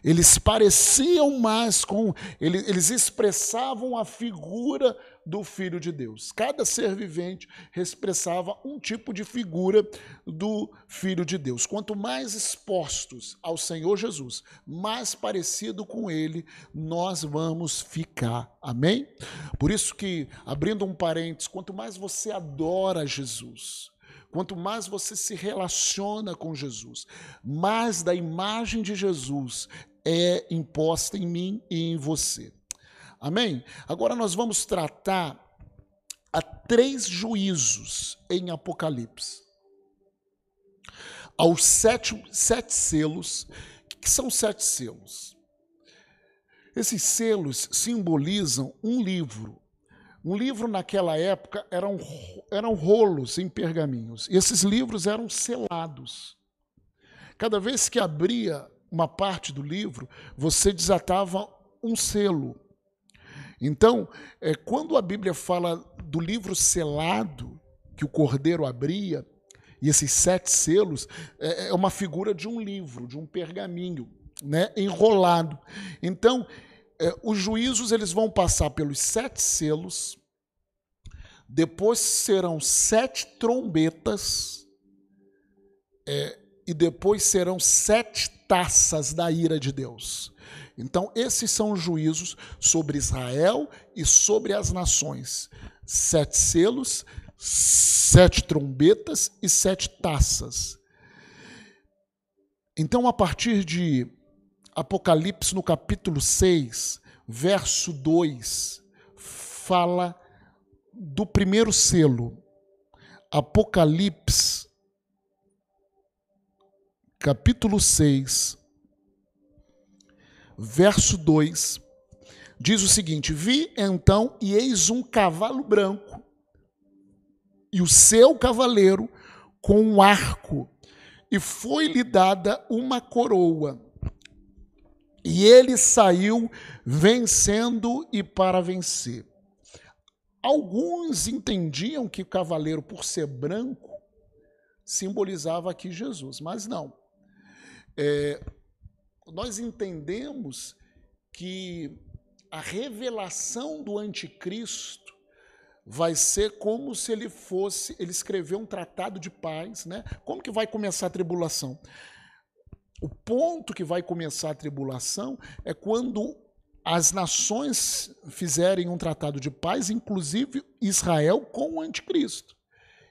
Eles pareciam mais com. Eles, expressavam a figura do Filho de Deus. Cada ser vivente expressava um tipo de figura do Filho de Deus. Quanto mais expostos ao Senhor Jesus, mais parecido com Ele nós vamos ficar. Amém? Por isso que, abrindo um parênteses, quanto mais você adora Jesus, Quanto mais você se relaciona com Jesus, mais da imagem de Jesus é imposta em mim e em você. Amém? Agora nós vamos tratar a três juízos em Apocalipse. Aos sete, sete selos. O que são sete selos? Esses selos simbolizam um livro. Um livro naquela época eram, eram rolos em pergaminhos. E esses livros eram selados. Cada vez que abria uma parte do livro, você desatava um selo. Então, é, quando a Bíblia fala do livro selado que o cordeiro abria, e esses sete selos, é, é uma figura de um livro, de um pergaminho, né, enrolado. Então, é, os juízos eles vão passar pelos sete selos, depois serão sete trombetas, é, e depois serão sete taças da ira de Deus. Então, esses são os juízos sobre Israel e sobre as nações. Sete selos, sete trombetas e sete taças. Então, a partir de Apocalipse, no capítulo 6, verso 2, fala do primeiro selo. Apocalipse, capítulo 6, verso 2, diz o seguinte: Vi então, e eis um cavalo branco, e o seu cavaleiro com um arco, e foi-lhe dada uma coroa. E ele saiu vencendo e para vencer. Alguns entendiam que o cavaleiro, por ser branco, simbolizava aqui Jesus, mas não. É, nós entendemos que a revelação do anticristo vai ser como se ele fosse, ele escreveu um tratado de paz, né? Como que vai começar a tribulação? O ponto que vai começar a tribulação é quando as nações fizerem um tratado de paz, inclusive Israel com o anticristo.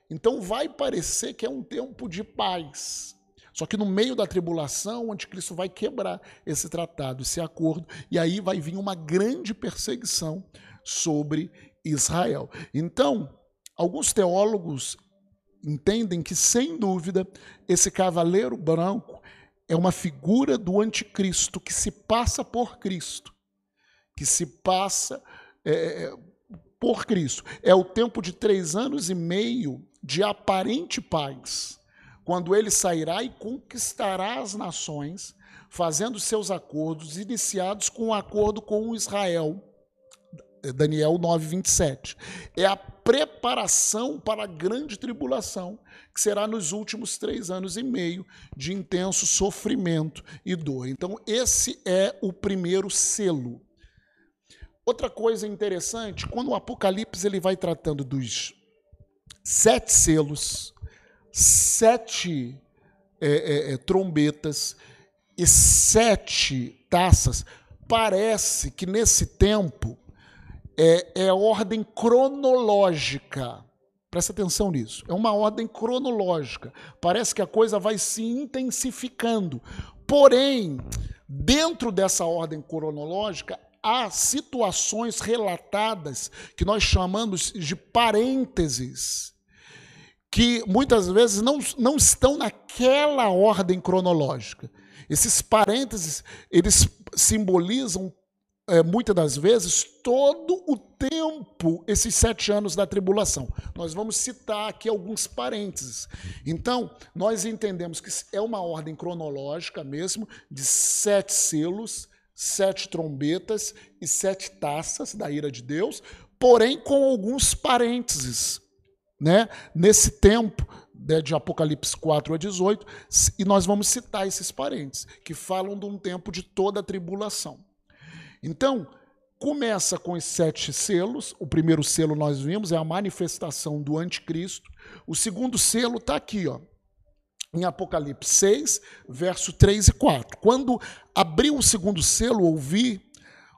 Então vai parecer que é um tempo de paz. Só que no meio da tribulação, o anticristo vai quebrar esse tratado, esse acordo, e aí vai vir uma grande perseguição sobre Israel. Então, alguns teólogos entendem que, sem dúvida, esse cavaleiro branco é uma figura do anticristo que se passa por Cristo, que se passa é, é por Cristo. É o tempo de três anos e meio de aparente paz, quando ele sairá e conquistará as nações, fazendo seus acordos, iniciados com o um acordo com Israel Daniel 9, 27. É a preparação para a grande tribulação, que será nos últimos três anos e meio de intenso sofrimento e dor. Então, esse é o primeiro selo. Outra coisa interessante, quando o Apocalipse ele vai tratando dos sete selos, sete é, é, é, trombetas e sete taças, parece que nesse tempo é, é ordem cronológica. Presta atenção nisso. É uma ordem cronológica. Parece que a coisa vai se intensificando. Porém, dentro dessa ordem cronológica, há situações relatadas que nós chamamos de parênteses, que muitas vezes não, não estão naquela ordem cronológica. Esses parênteses, eles simbolizam é, muitas das vezes, todo o tempo, esses sete anos da tribulação. Nós vamos citar aqui alguns parênteses. Então, nós entendemos que é uma ordem cronológica mesmo, de sete selos, sete trombetas e sete taças da ira de Deus, porém com alguns parênteses. Né? Nesse tempo, né, de Apocalipse 4 a 18, e nós vamos citar esses parênteses, que falam de um tempo de toda a tribulação. Então, começa com os sete selos. O primeiro selo nós vimos é a manifestação do anticristo. O segundo selo está aqui, ó, em Apocalipse 6, verso 3 e 4. Quando abriu o segundo selo, ouvi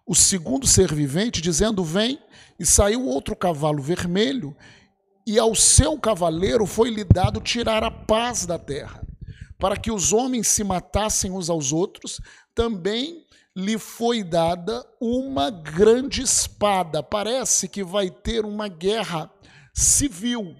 o segundo ser vivente dizendo: Vem, e saiu outro cavalo vermelho, e ao seu cavaleiro foi-lhe dado tirar a paz da terra, para que os homens se matassem uns aos outros, também lhe foi dada uma grande espada. Parece que vai ter uma guerra civil.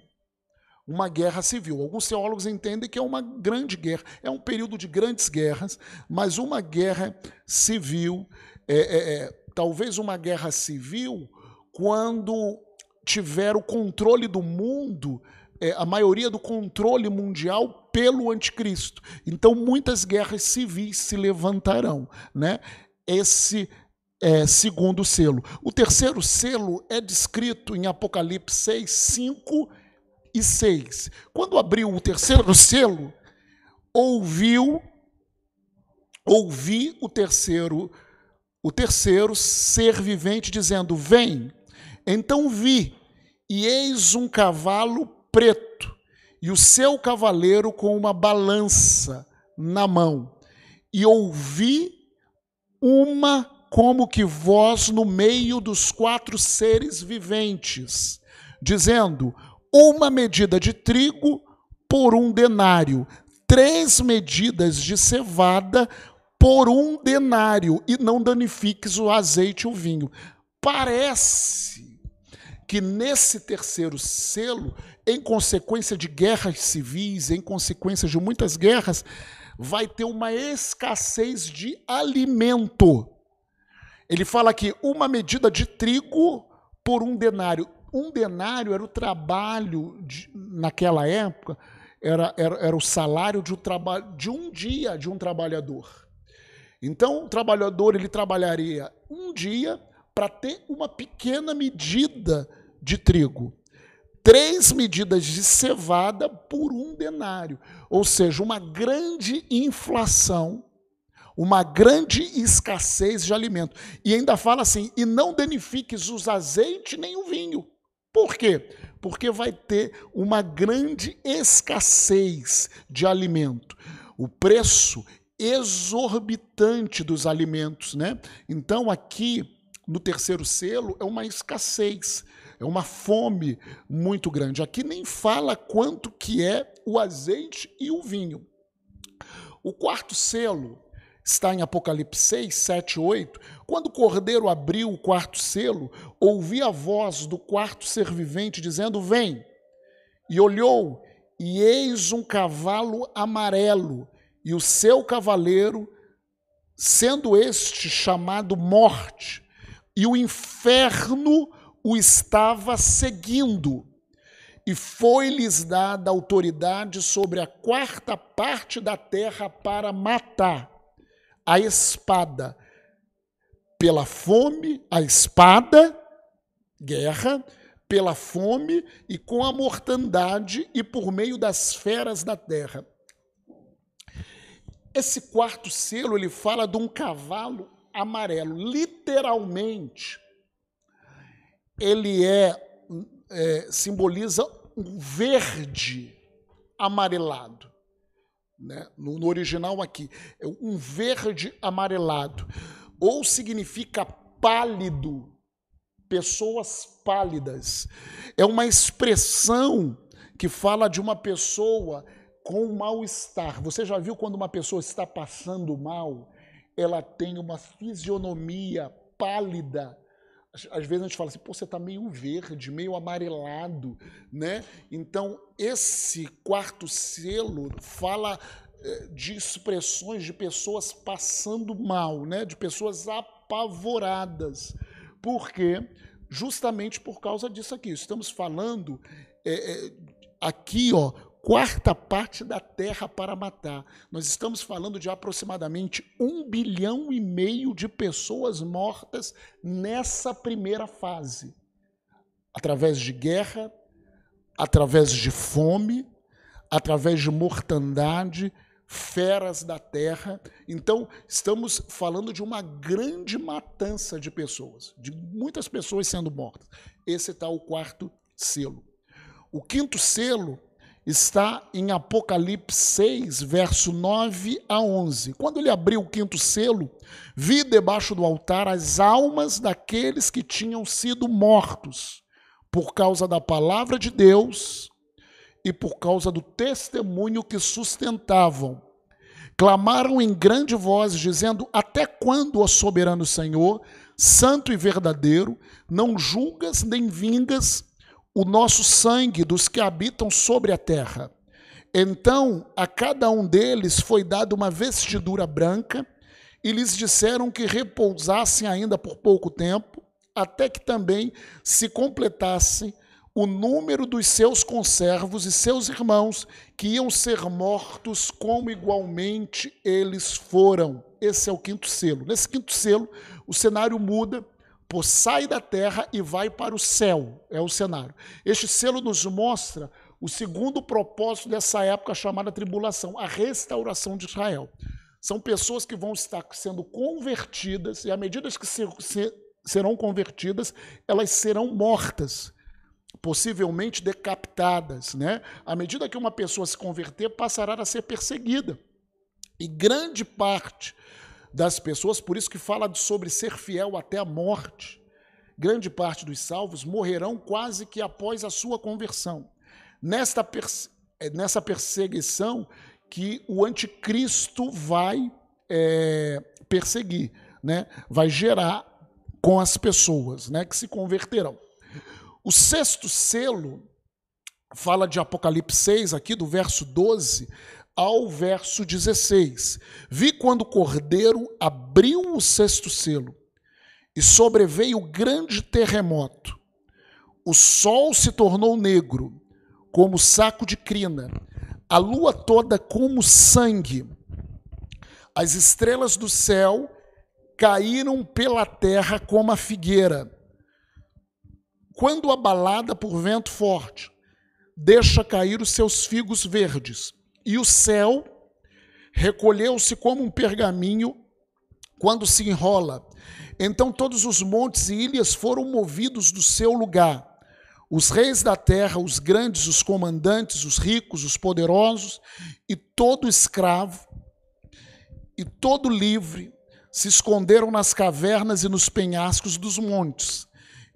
Uma guerra civil. Alguns teólogos entendem que é uma grande guerra, é um período de grandes guerras, mas uma guerra civil, é, é, é, talvez uma guerra civil, quando tiver o controle do mundo, é, a maioria do controle mundial pelo anticristo. Então, muitas guerras civis se levantarão. Né? esse é, segundo selo. O terceiro selo é descrito em Apocalipse 6, 5 e 6. Quando abriu o terceiro selo, ouviu, ouvi o terceiro, o terceiro ser vivente dizendo: Vem. Então vi, e eis um cavalo preto, e o seu cavaleiro com uma balança na mão. E ouvi uma como que voz no meio dos quatro seres viventes, dizendo: uma medida de trigo por um denário, três medidas de cevada por um denário, e não danifiques o azeite e o vinho. Parece que nesse terceiro selo, em consequência de guerras civis, em consequência de muitas guerras, vai ter uma escassez de alimento. Ele fala que uma medida de trigo por um denário. Um denário era o trabalho de, naquela época, era, era, era o salário de um, de um dia de um trabalhador. Então, o trabalhador ele trabalharia um dia para ter uma pequena medida de trigo. Três medidas de cevada por um denário. Ou seja, uma grande inflação, uma grande escassez de alimento. E ainda fala assim: e não danifiques os azeites nem o vinho. Por quê? Porque vai ter uma grande escassez de alimento. O preço exorbitante dos alimentos, né? Então aqui no terceiro selo é uma escassez, é uma fome muito grande. Aqui nem fala quanto que é o azeite e o vinho. O quarto selo está em Apocalipse 6, 7, 8. Quando o cordeiro abriu o quarto selo, ouvi a voz do quarto ser vivente dizendo: Vem. E olhou, e eis um cavalo amarelo, e o seu cavaleiro, sendo este chamado Morte, e o inferno o estava seguindo. E foi-lhes dada autoridade sobre a quarta parte da terra para matar a espada. Pela fome, a espada, guerra, pela fome e com a mortandade e por meio das feras da terra. Esse quarto selo ele fala de um cavalo amarelo. Literalmente, ele é, é simboliza um verde amarelado. Né? No, no original aqui, é um verde amarelado. Ou significa pálido, pessoas pálidas. É uma expressão que fala de uma pessoa com mal-estar. Você já viu quando uma pessoa está passando mal? Ela tem uma fisionomia pálida. Às vezes a gente fala assim, pô, você está meio verde, meio amarelado, né? Então, esse quarto selo fala eh, de expressões de pessoas passando mal, né? De pessoas apavoradas. Por quê? Justamente por causa disso aqui. Estamos falando é, aqui, ó, quarta parte da terra para matar. Nós estamos falando de aproximadamente um bilhão e meio de pessoas mortas nessa primeira fase, através de guerra, através de fome, através de mortandade, feras da terra. Então, estamos falando de uma grande matança de pessoas, de muitas pessoas sendo mortas. Esse está o quarto selo. O quinto selo está em Apocalipse 6, verso 9 a 11. Quando ele abriu o quinto selo, vi debaixo do altar as almas daqueles que tinham sido mortos por causa da palavra de Deus e por causa do testemunho que sustentavam. Clamaram em grande voz, dizendo: Até quando, ó soberano Senhor, santo e verdadeiro, não julgas nem vingas o nosso sangue dos que habitam sobre a terra. Então a cada um deles foi dada uma vestidura branca, e lhes disseram que repousassem ainda por pouco tempo, até que também se completasse o número dos seus conservos e seus irmãos, que iam ser mortos como igualmente eles foram. Esse é o quinto selo. Nesse quinto selo, o cenário muda Pô, sai da terra e vai para o céu, é o cenário. Este selo nos mostra o segundo propósito dessa época chamada tribulação, a restauração de Israel. São pessoas que vão estar sendo convertidas, e à medida que ser, ser, serão convertidas, elas serão mortas, possivelmente decapitadas. Né? À medida que uma pessoa se converter, passará a ser perseguida. E grande parte das pessoas, por isso que fala sobre ser fiel até a morte. Grande parte dos salvos morrerão quase que após a sua conversão. nesta, é, nessa perseguição que o anticristo vai é, perseguir, né? vai gerar com as pessoas né? que se converterão. O sexto selo fala de Apocalipse 6, aqui do verso 12 ao verso 16. Vi quando o cordeiro abriu o sexto selo e sobreveio grande terremoto. O sol se tornou negro, como saco de crina, a lua toda como sangue. As estrelas do céu caíram pela terra como a figueira. Quando abalada por vento forte, deixa cair os seus figos verdes, e o céu recolheu-se como um pergaminho quando se enrola. Então todos os montes e ilhas foram movidos do seu lugar. Os reis da terra, os grandes, os comandantes, os ricos, os poderosos, e todo escravo, e todo livre, se esconderam nas cavernas e nos penhascos dos montes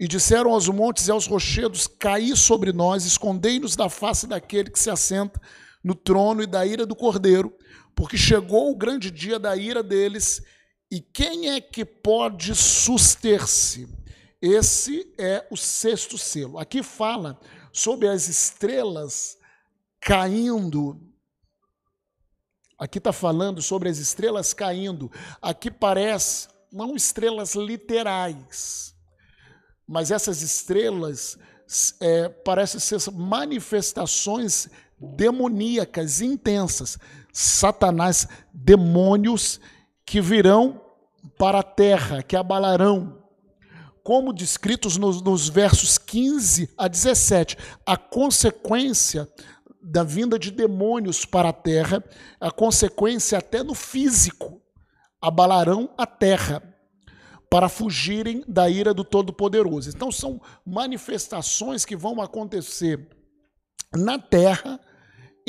e disseram aos montes e aos rochedos: Caí sobre nós, escondei-nos da face daquele que se assenta no trono e da ira do cordeiro, porque chegou o grande dia da ira deles, e quem é que pode suster-se? Esse é o sexto selo. Aqui fala sobre as estrelas caindo. Aqui está falando sobre as estrelas caindo. Aqui parece, não estrelas literais, mas essas estrelas é, parecem ser manifestações demoníacas intensas. Satanás, demônios que virão para a terra, que abalarão. Como descritos nos, nos versos 15 a 17, a consequência da vinda de demônios para a terra, a consequência até no físico, abalarão a terra para fugirem da ira do Todo-Poderoso. Então, são manifestações que vão acontecer na terra,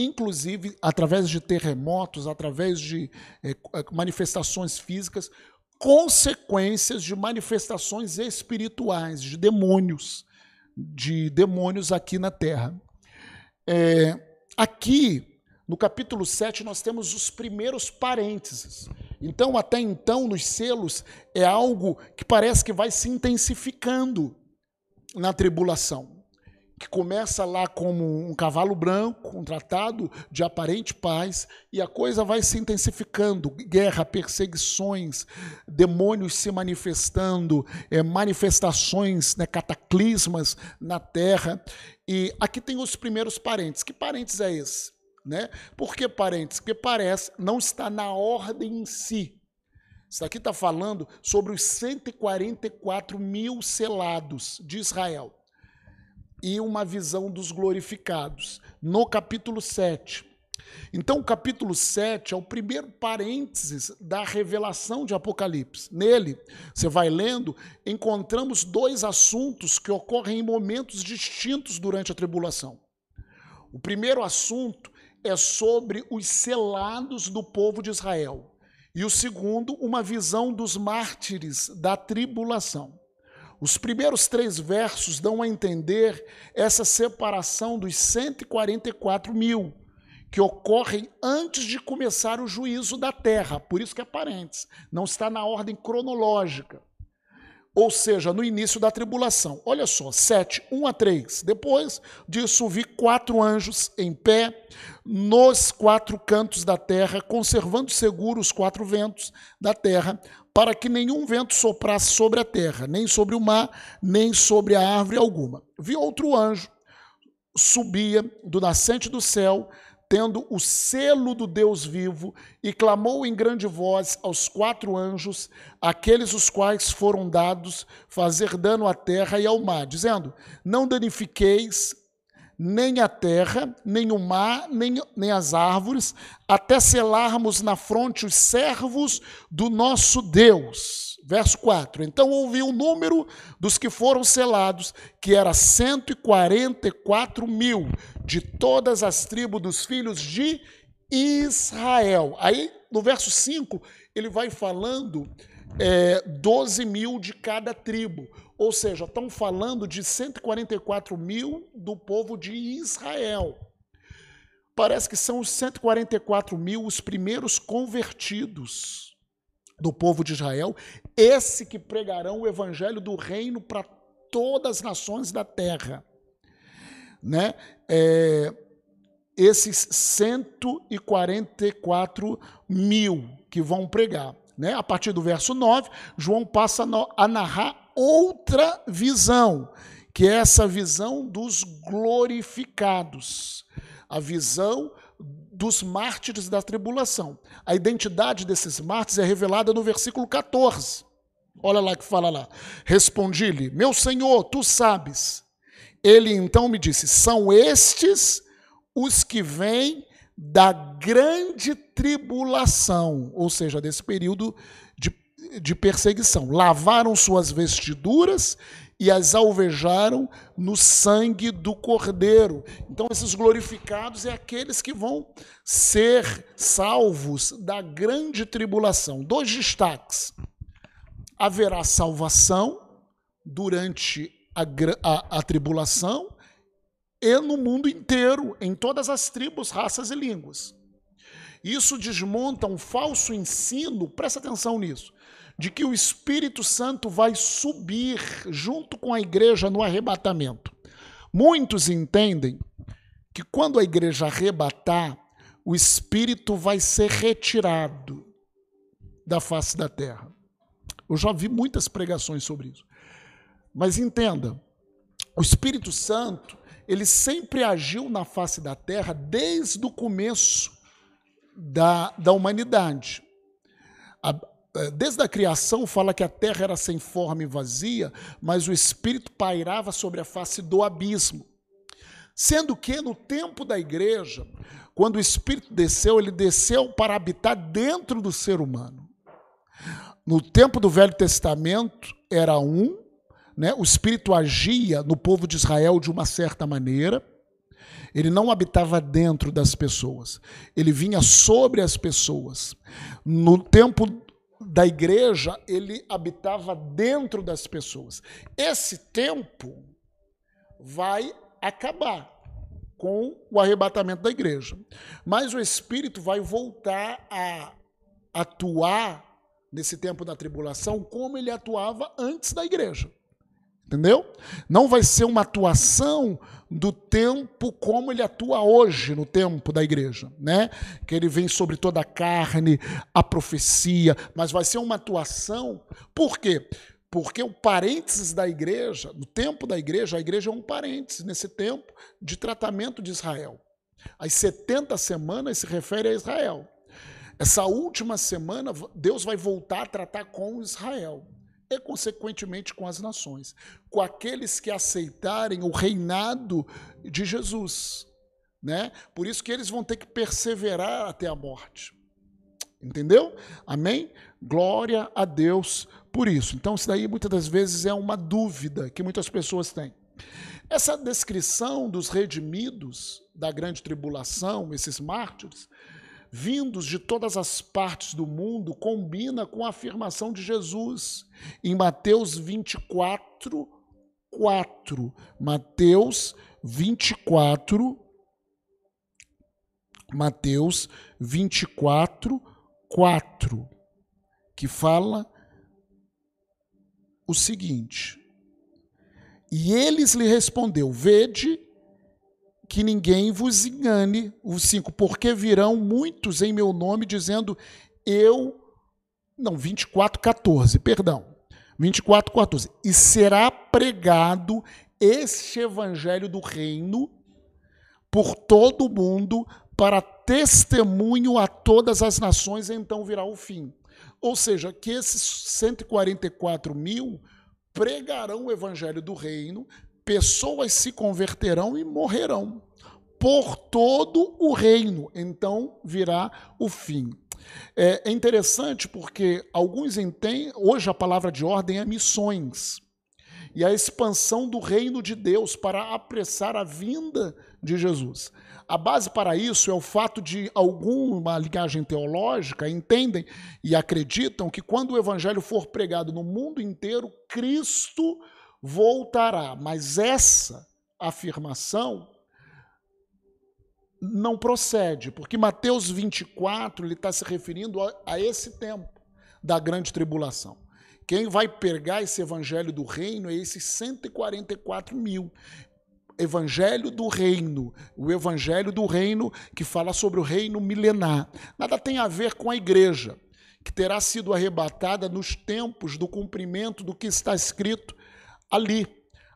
inclusive através de terremotos, através de é, manifestações físicas, consequências de manifestações espirituais, de demônios, de demônios aqui na terra. É, aqui, no capítulo 7, nós temos os primeiros parênteses. Então, até então, nos selos, é algo que parece que vai se intensificando na tribulação. Que começa lá como um cavalo branco, um tratado de aparente paz, e a coisa vai se intensificando guerra, perseguições, demônios se manifestando, é, manifestações, né, cataclismas na terra. E aqui tem os primeiros parentes. Que parentes é esse? Né? Por que parênteses? Porque parece, não está na ordem em si. Isso aqui está falando sobre os 144 mil selados de Israel e uma visão dos glorificados, no capítulo 7. Então, o capítulo 7 é o primeiro parênteses da revelação de Apocalipse. Nele, você vai lendo, encontramos dois assuntos que ocorrem em momentos distintos durante a tribulação. O primeiro assunto é sobre os selados do povo de Israel. E o segundo, uma visão dos mártires da tribulação. Os primeiros três versos dão a entender essa separação dos 144 mil, que ocorrem antes de começar o juízo da terra, por isso que é não está na ordem cronológica ou seja, no início da tribulação. Olha só, 7, 1 a 3. Depois disso, vi quatro anjos em pé nos quatro cantos da terra, conservando seguros os quatro ventos da terra, para que nenhum vento soprasse sobre a terra, nem sobre o mar, nem sobre a árvore alguma. Vi outro anjo, subia do nascente do céu, tendo o selo do Deus vivo, e clamou em grande voz aos quatro anjos, aqueles os quais foram dados fazer dano à terra e ao mar, dizendo: Não danifiqueis nem a terra, nem o mar, nem, nem as árvores, até selarmos na fronte os servos do nosso Deus. Verso 4. Então ouvi o número dos que foram selados, que era 144 mil, de todas as tribos dos filhos de Israel. Aí, no verso 5, ele vai falando é, 12 mil de cada tribo. Ou seja, estão falando de 144 mil do povo de Israel. Parece que são os 144 mil os primeiros convertidos do povo de Israel, esse que pregarão o evangelho do reino para todas as nações da terra. Né? É, esses 144 mil que vão pregar. Né? A partir do verso 9, João passa a narrar outra visão, que é essa visão dos glorificados, a visão dos mártires da tribulação. A identidade desses mártires é revelada no versículo 14. Olha lá que fala lá. Respondi-lhe: Meu senhor, tu sabes. Ele então me disse: São estes os que vêm da grande tribulação, ou seja, desse período de, perseguição. Lavaram suas vestiduras e as alvejaram no sangue do Cordeiro. Então, esses glorificados é aqueles que vão ser salvos da grande tribulação. Dois destaques: haverá salvação durante a, a, a tribulação e no mundo inteiro, em todas as tribos, raças e línguas. Isso desmonta um falso ensino, presta atenção nisso, de que o Espírito Santo vai subir junto com a igreja no arrebatamento. Muitos entendem que quando a igreja arrebatar, o Espírito vai ser retirado da face da terra. Eu já vi muitas pregações sobre isso. Mas entenda, o Espírito Santo ele sempre agiu na face da terra desde o começo da, da humanidade. A, desde a criação fala que a terra era sem forma e vazia, mas o Espírito pairava sobre a face do abismo. Sendo que no tempo da igreja, quando o Espírito desceu, ele desceu para habitar dentro do ser humano. No tempo do Velho Testamento era um, né, o Espírito agia no povo de Israel de uma certa maneira, ele não habitava dentro das pessoas, ele vinha sobre as pessoas. No tempo da igreja, ele habitava dentro das pessoas. Esse tempo vai acabar com o arrebatamento da igreja. Mas o Espírito vai voltar a atuar nesse tempo da tribulação como ele atuava antes da igreja. Entendeu? Não vai ser uma atuação do tempo como ele atua hoje no tempo da igreja, né? Que ele vem sobre toda a carne, a profecia, mas vai ser uma atuação. Por quê? Porque o parênteses da igreja, no tempo da igreja, a igreja é um parênteses nesse tempo de tratamento de Israel. As 70 semanas se refere a Israel. Essa última semana, Deus vai voltar a tratar com Israel e, consequentemente, com as nações, com aqueles que aceitarem o reinado de Jesus. Né? Por isso que eles vão ter que perseverar até a morte. Entendeu? Amém? Glória a Deus por isso. Então, isso daí muitas das vezes é uma dúvida que muitas pessoas têm. Essa descrição dos redimidos da grande tribulação, esses mártires, vindos de todas as partes do mundo, combina com a afirmação de Jesus em Mateus 24, 4. Mateus 24, Mateus 24, 4, que fala o seguinte: E eles lhe respondeu: Vede que ninguém vos engane. O 5, porque virão muitos em meu nome dizendo eu. Não, 24, 14, perdão. 24, 14. E será pregado este evangelho do reino por todo o mundo para testemunho a todas as nações, então virá o fim. Ou seja, que esses 144 mil pregarão o evangelho do reino, pessoas se converterão e morrerão por todo o reino. Então virá o fim. É, é interessante porque alguns entendem, hoje a palavra de ordem é missões. e a expansão do reino de Deus para apressar a vinda de Jesus. A base para isso é o fato de alguma ligagem teológica entendem e acreditam que quando o evangelho for pregado no mundo inteiro, Cristo voltará. Mas essa afirmação não procede, porque Mateus 24 ele está se referindo a, a esse tempo da grande tribulação. Quem vai pegar esse evangelho do reino é esses 144 mil. Evangelho do Reino, o Evangelho do Reino que fala sobre o reino milenar. Nada tem a ver com a igreja, que terá sido arrebatada nos tempos do cumprimento do que está escrito ali.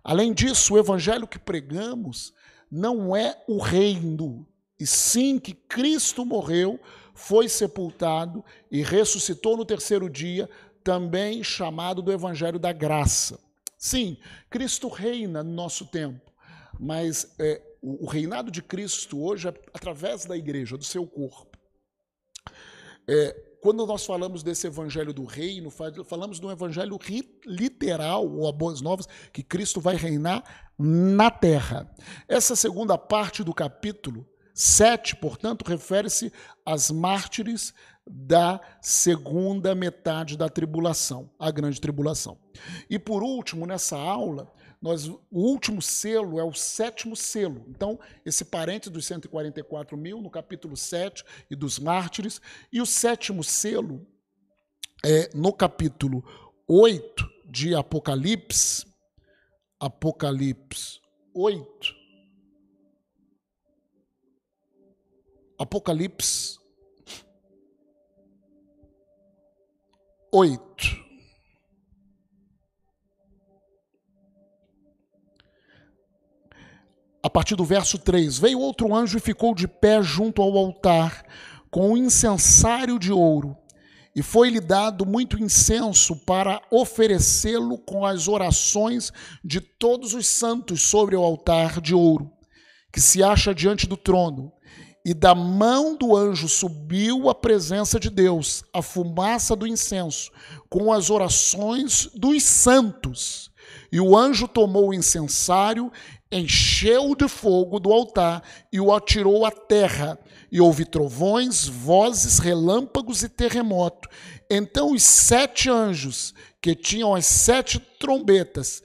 Além disso, o Evangelho que pregamos não é o reino, e sim que Cristo morreu, foi sepultado e ressuscitou no terceiro dia, também chamado do Evangelho da Graça. Sim, Cristo reina no nosso tempo mas é, o, reinado de Cristo hoje é através da igreja, do seu corpo. É, quando nós falamos desse evangelho do reino, falamos de um evangelho literal, ou a boas novas, que Cristo vai reinar na terra. Essa segunda parte do capítulo 7, portanto, refere-se às mártires da segunda metade da tribulação, a grande tribulação. E por último, nessa aula, nós, o último selo é o sétimo selo. Então, esse parente dos 144 mil, no capítulo 7, e dos mártires. E o sétimo selo é no capítulo 8 de Apocalipse. Apocalipse 8. Apocalipse 8. A partir do verso 3: Veio outro anjo e ficou de pé junto ao altar, com um incensário de ouro, e foi-lhe dado muito incenso para oferecê-lo com as orações de todos os santos sobre o altar de ouro, que se acha diante do trono. E da mão do anjo subiu a presença de Deus, a fumaça do incenso, com as orações dos santos. E o anjo tomou o incensário encheu de fogo do altar e o atirou à terra. E houve trovões, vozes, relâmpagos e terremoto. Então os sete anjos, que tinham as sete trombetas,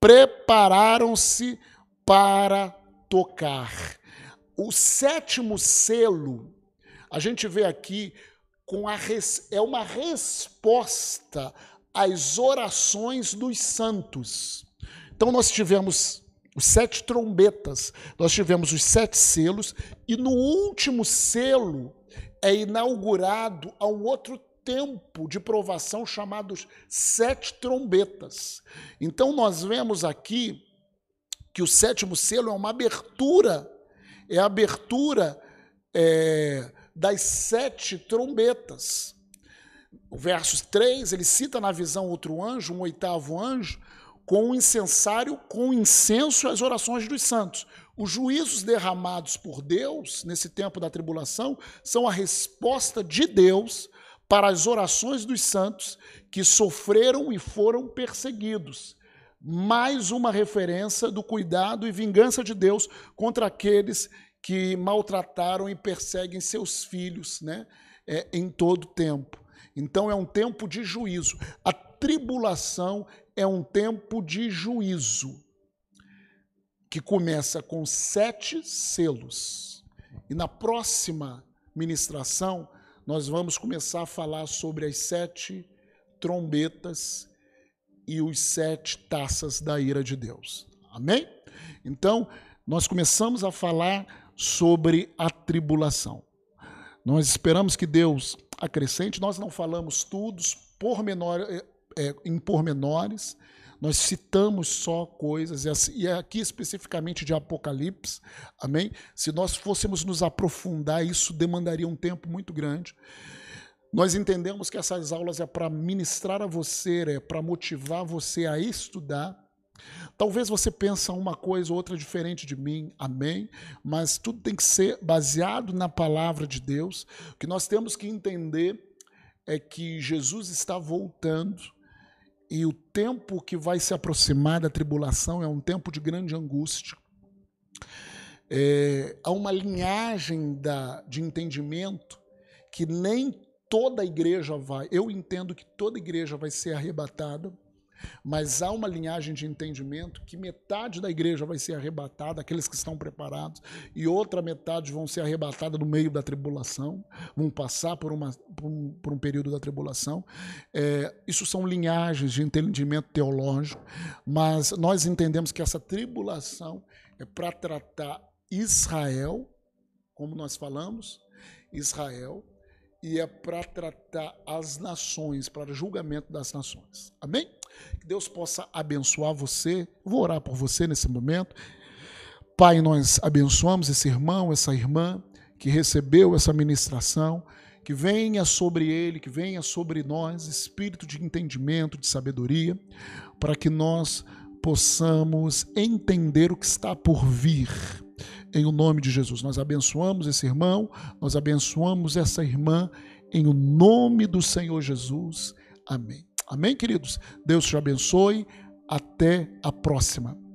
prepararam-se para tocar. O sétimo selo, a gente vê aqui, com a res... é uma resposta às orações dos santos. Então nós tivemos os sete trombetas, nós tivemos os sete selos, e no último selo é inaugurado a um outro tempo de provação chamados sete trombetas. Então nós vemos aqui que o sétimo selo é uma abertura, é a abertura é, das sete trombetas. O verso 3, ele cita na visão outro anjo, um oitavo anjo, com o incensário, com o incenso as orações dos santos. Os juízos derramados por Deus nesse tempo da tribulação são a resposta de Deus para as orações dos santos que sofreram e foram perseguidos. Mais uma referência do cuidado e vingança de Deus contra aqueles que maltrataram e perseguem seus filhos né, é, em todo tempo. Então é um tempo de juízo. A tribulação é um tempo de juízo, que começa com sete selos. E na próxima ministração, nós vamos começar a falar sobre as sete trombetas e os sete taças da ira de Deus. Amém? Então, nós começamos a falar sobre a tribulação. Nós esperamos que Deus acrescente, nós não falamos tudo, pormenor, é, em pormenores, nós citamos só coisas, e aqui especificamente de Apocalipse, amém? Se nós fôssemos nos aprofundar, isso demandaria um tempo muito grande. Nós entendemos que essas aulas é para ministrar a você, é para motivar você a estudar. Talvez você pense uma coisa ou outra diferente de mim, amém? Mas tudo tem que ser baseado na palavra de Deus. O que nós temos que entender é que Jesus está voltando e o tempo que vai se aproximar da tribulação é um tempo de grande angústia. É, há uma linhagem da, de entendimento que nem toda a igreja vai. Eu entendo que toda igreja vai ser arrebatada, mas há uma linhagem de entendimento que metade da igreja vai ser arrebatada, aqueles que estão preparados, e outra metade vão ser arrebatadas no meio da tribulação, vão passar por, uma, por, um, por um período da tribulação. É, isso são linhagens de entendimento teológico, mas nós entendemos que essa tribulação é para tratar Israel, como nós falamos, Israel, e é para tratar as nações, para julgamento das nações. Amém? Que Deus possa abençoar você. Vou orar por você nesse momento. Pai, nós abençoamos esse irmão, essa irmã que recebeu essa ministração. Que venha sobre ele, que venha sobre nós espírito de entendimento, de sabedoria, para que nós possamos entender o que está por vir. Em o nome de Jesus, nós abençoamos esse irmão, nós abençoamos essa irmã, em o nome do Senhor Jesus. Amém. Amém, queridos? Deus te abençoe. Até a próxima.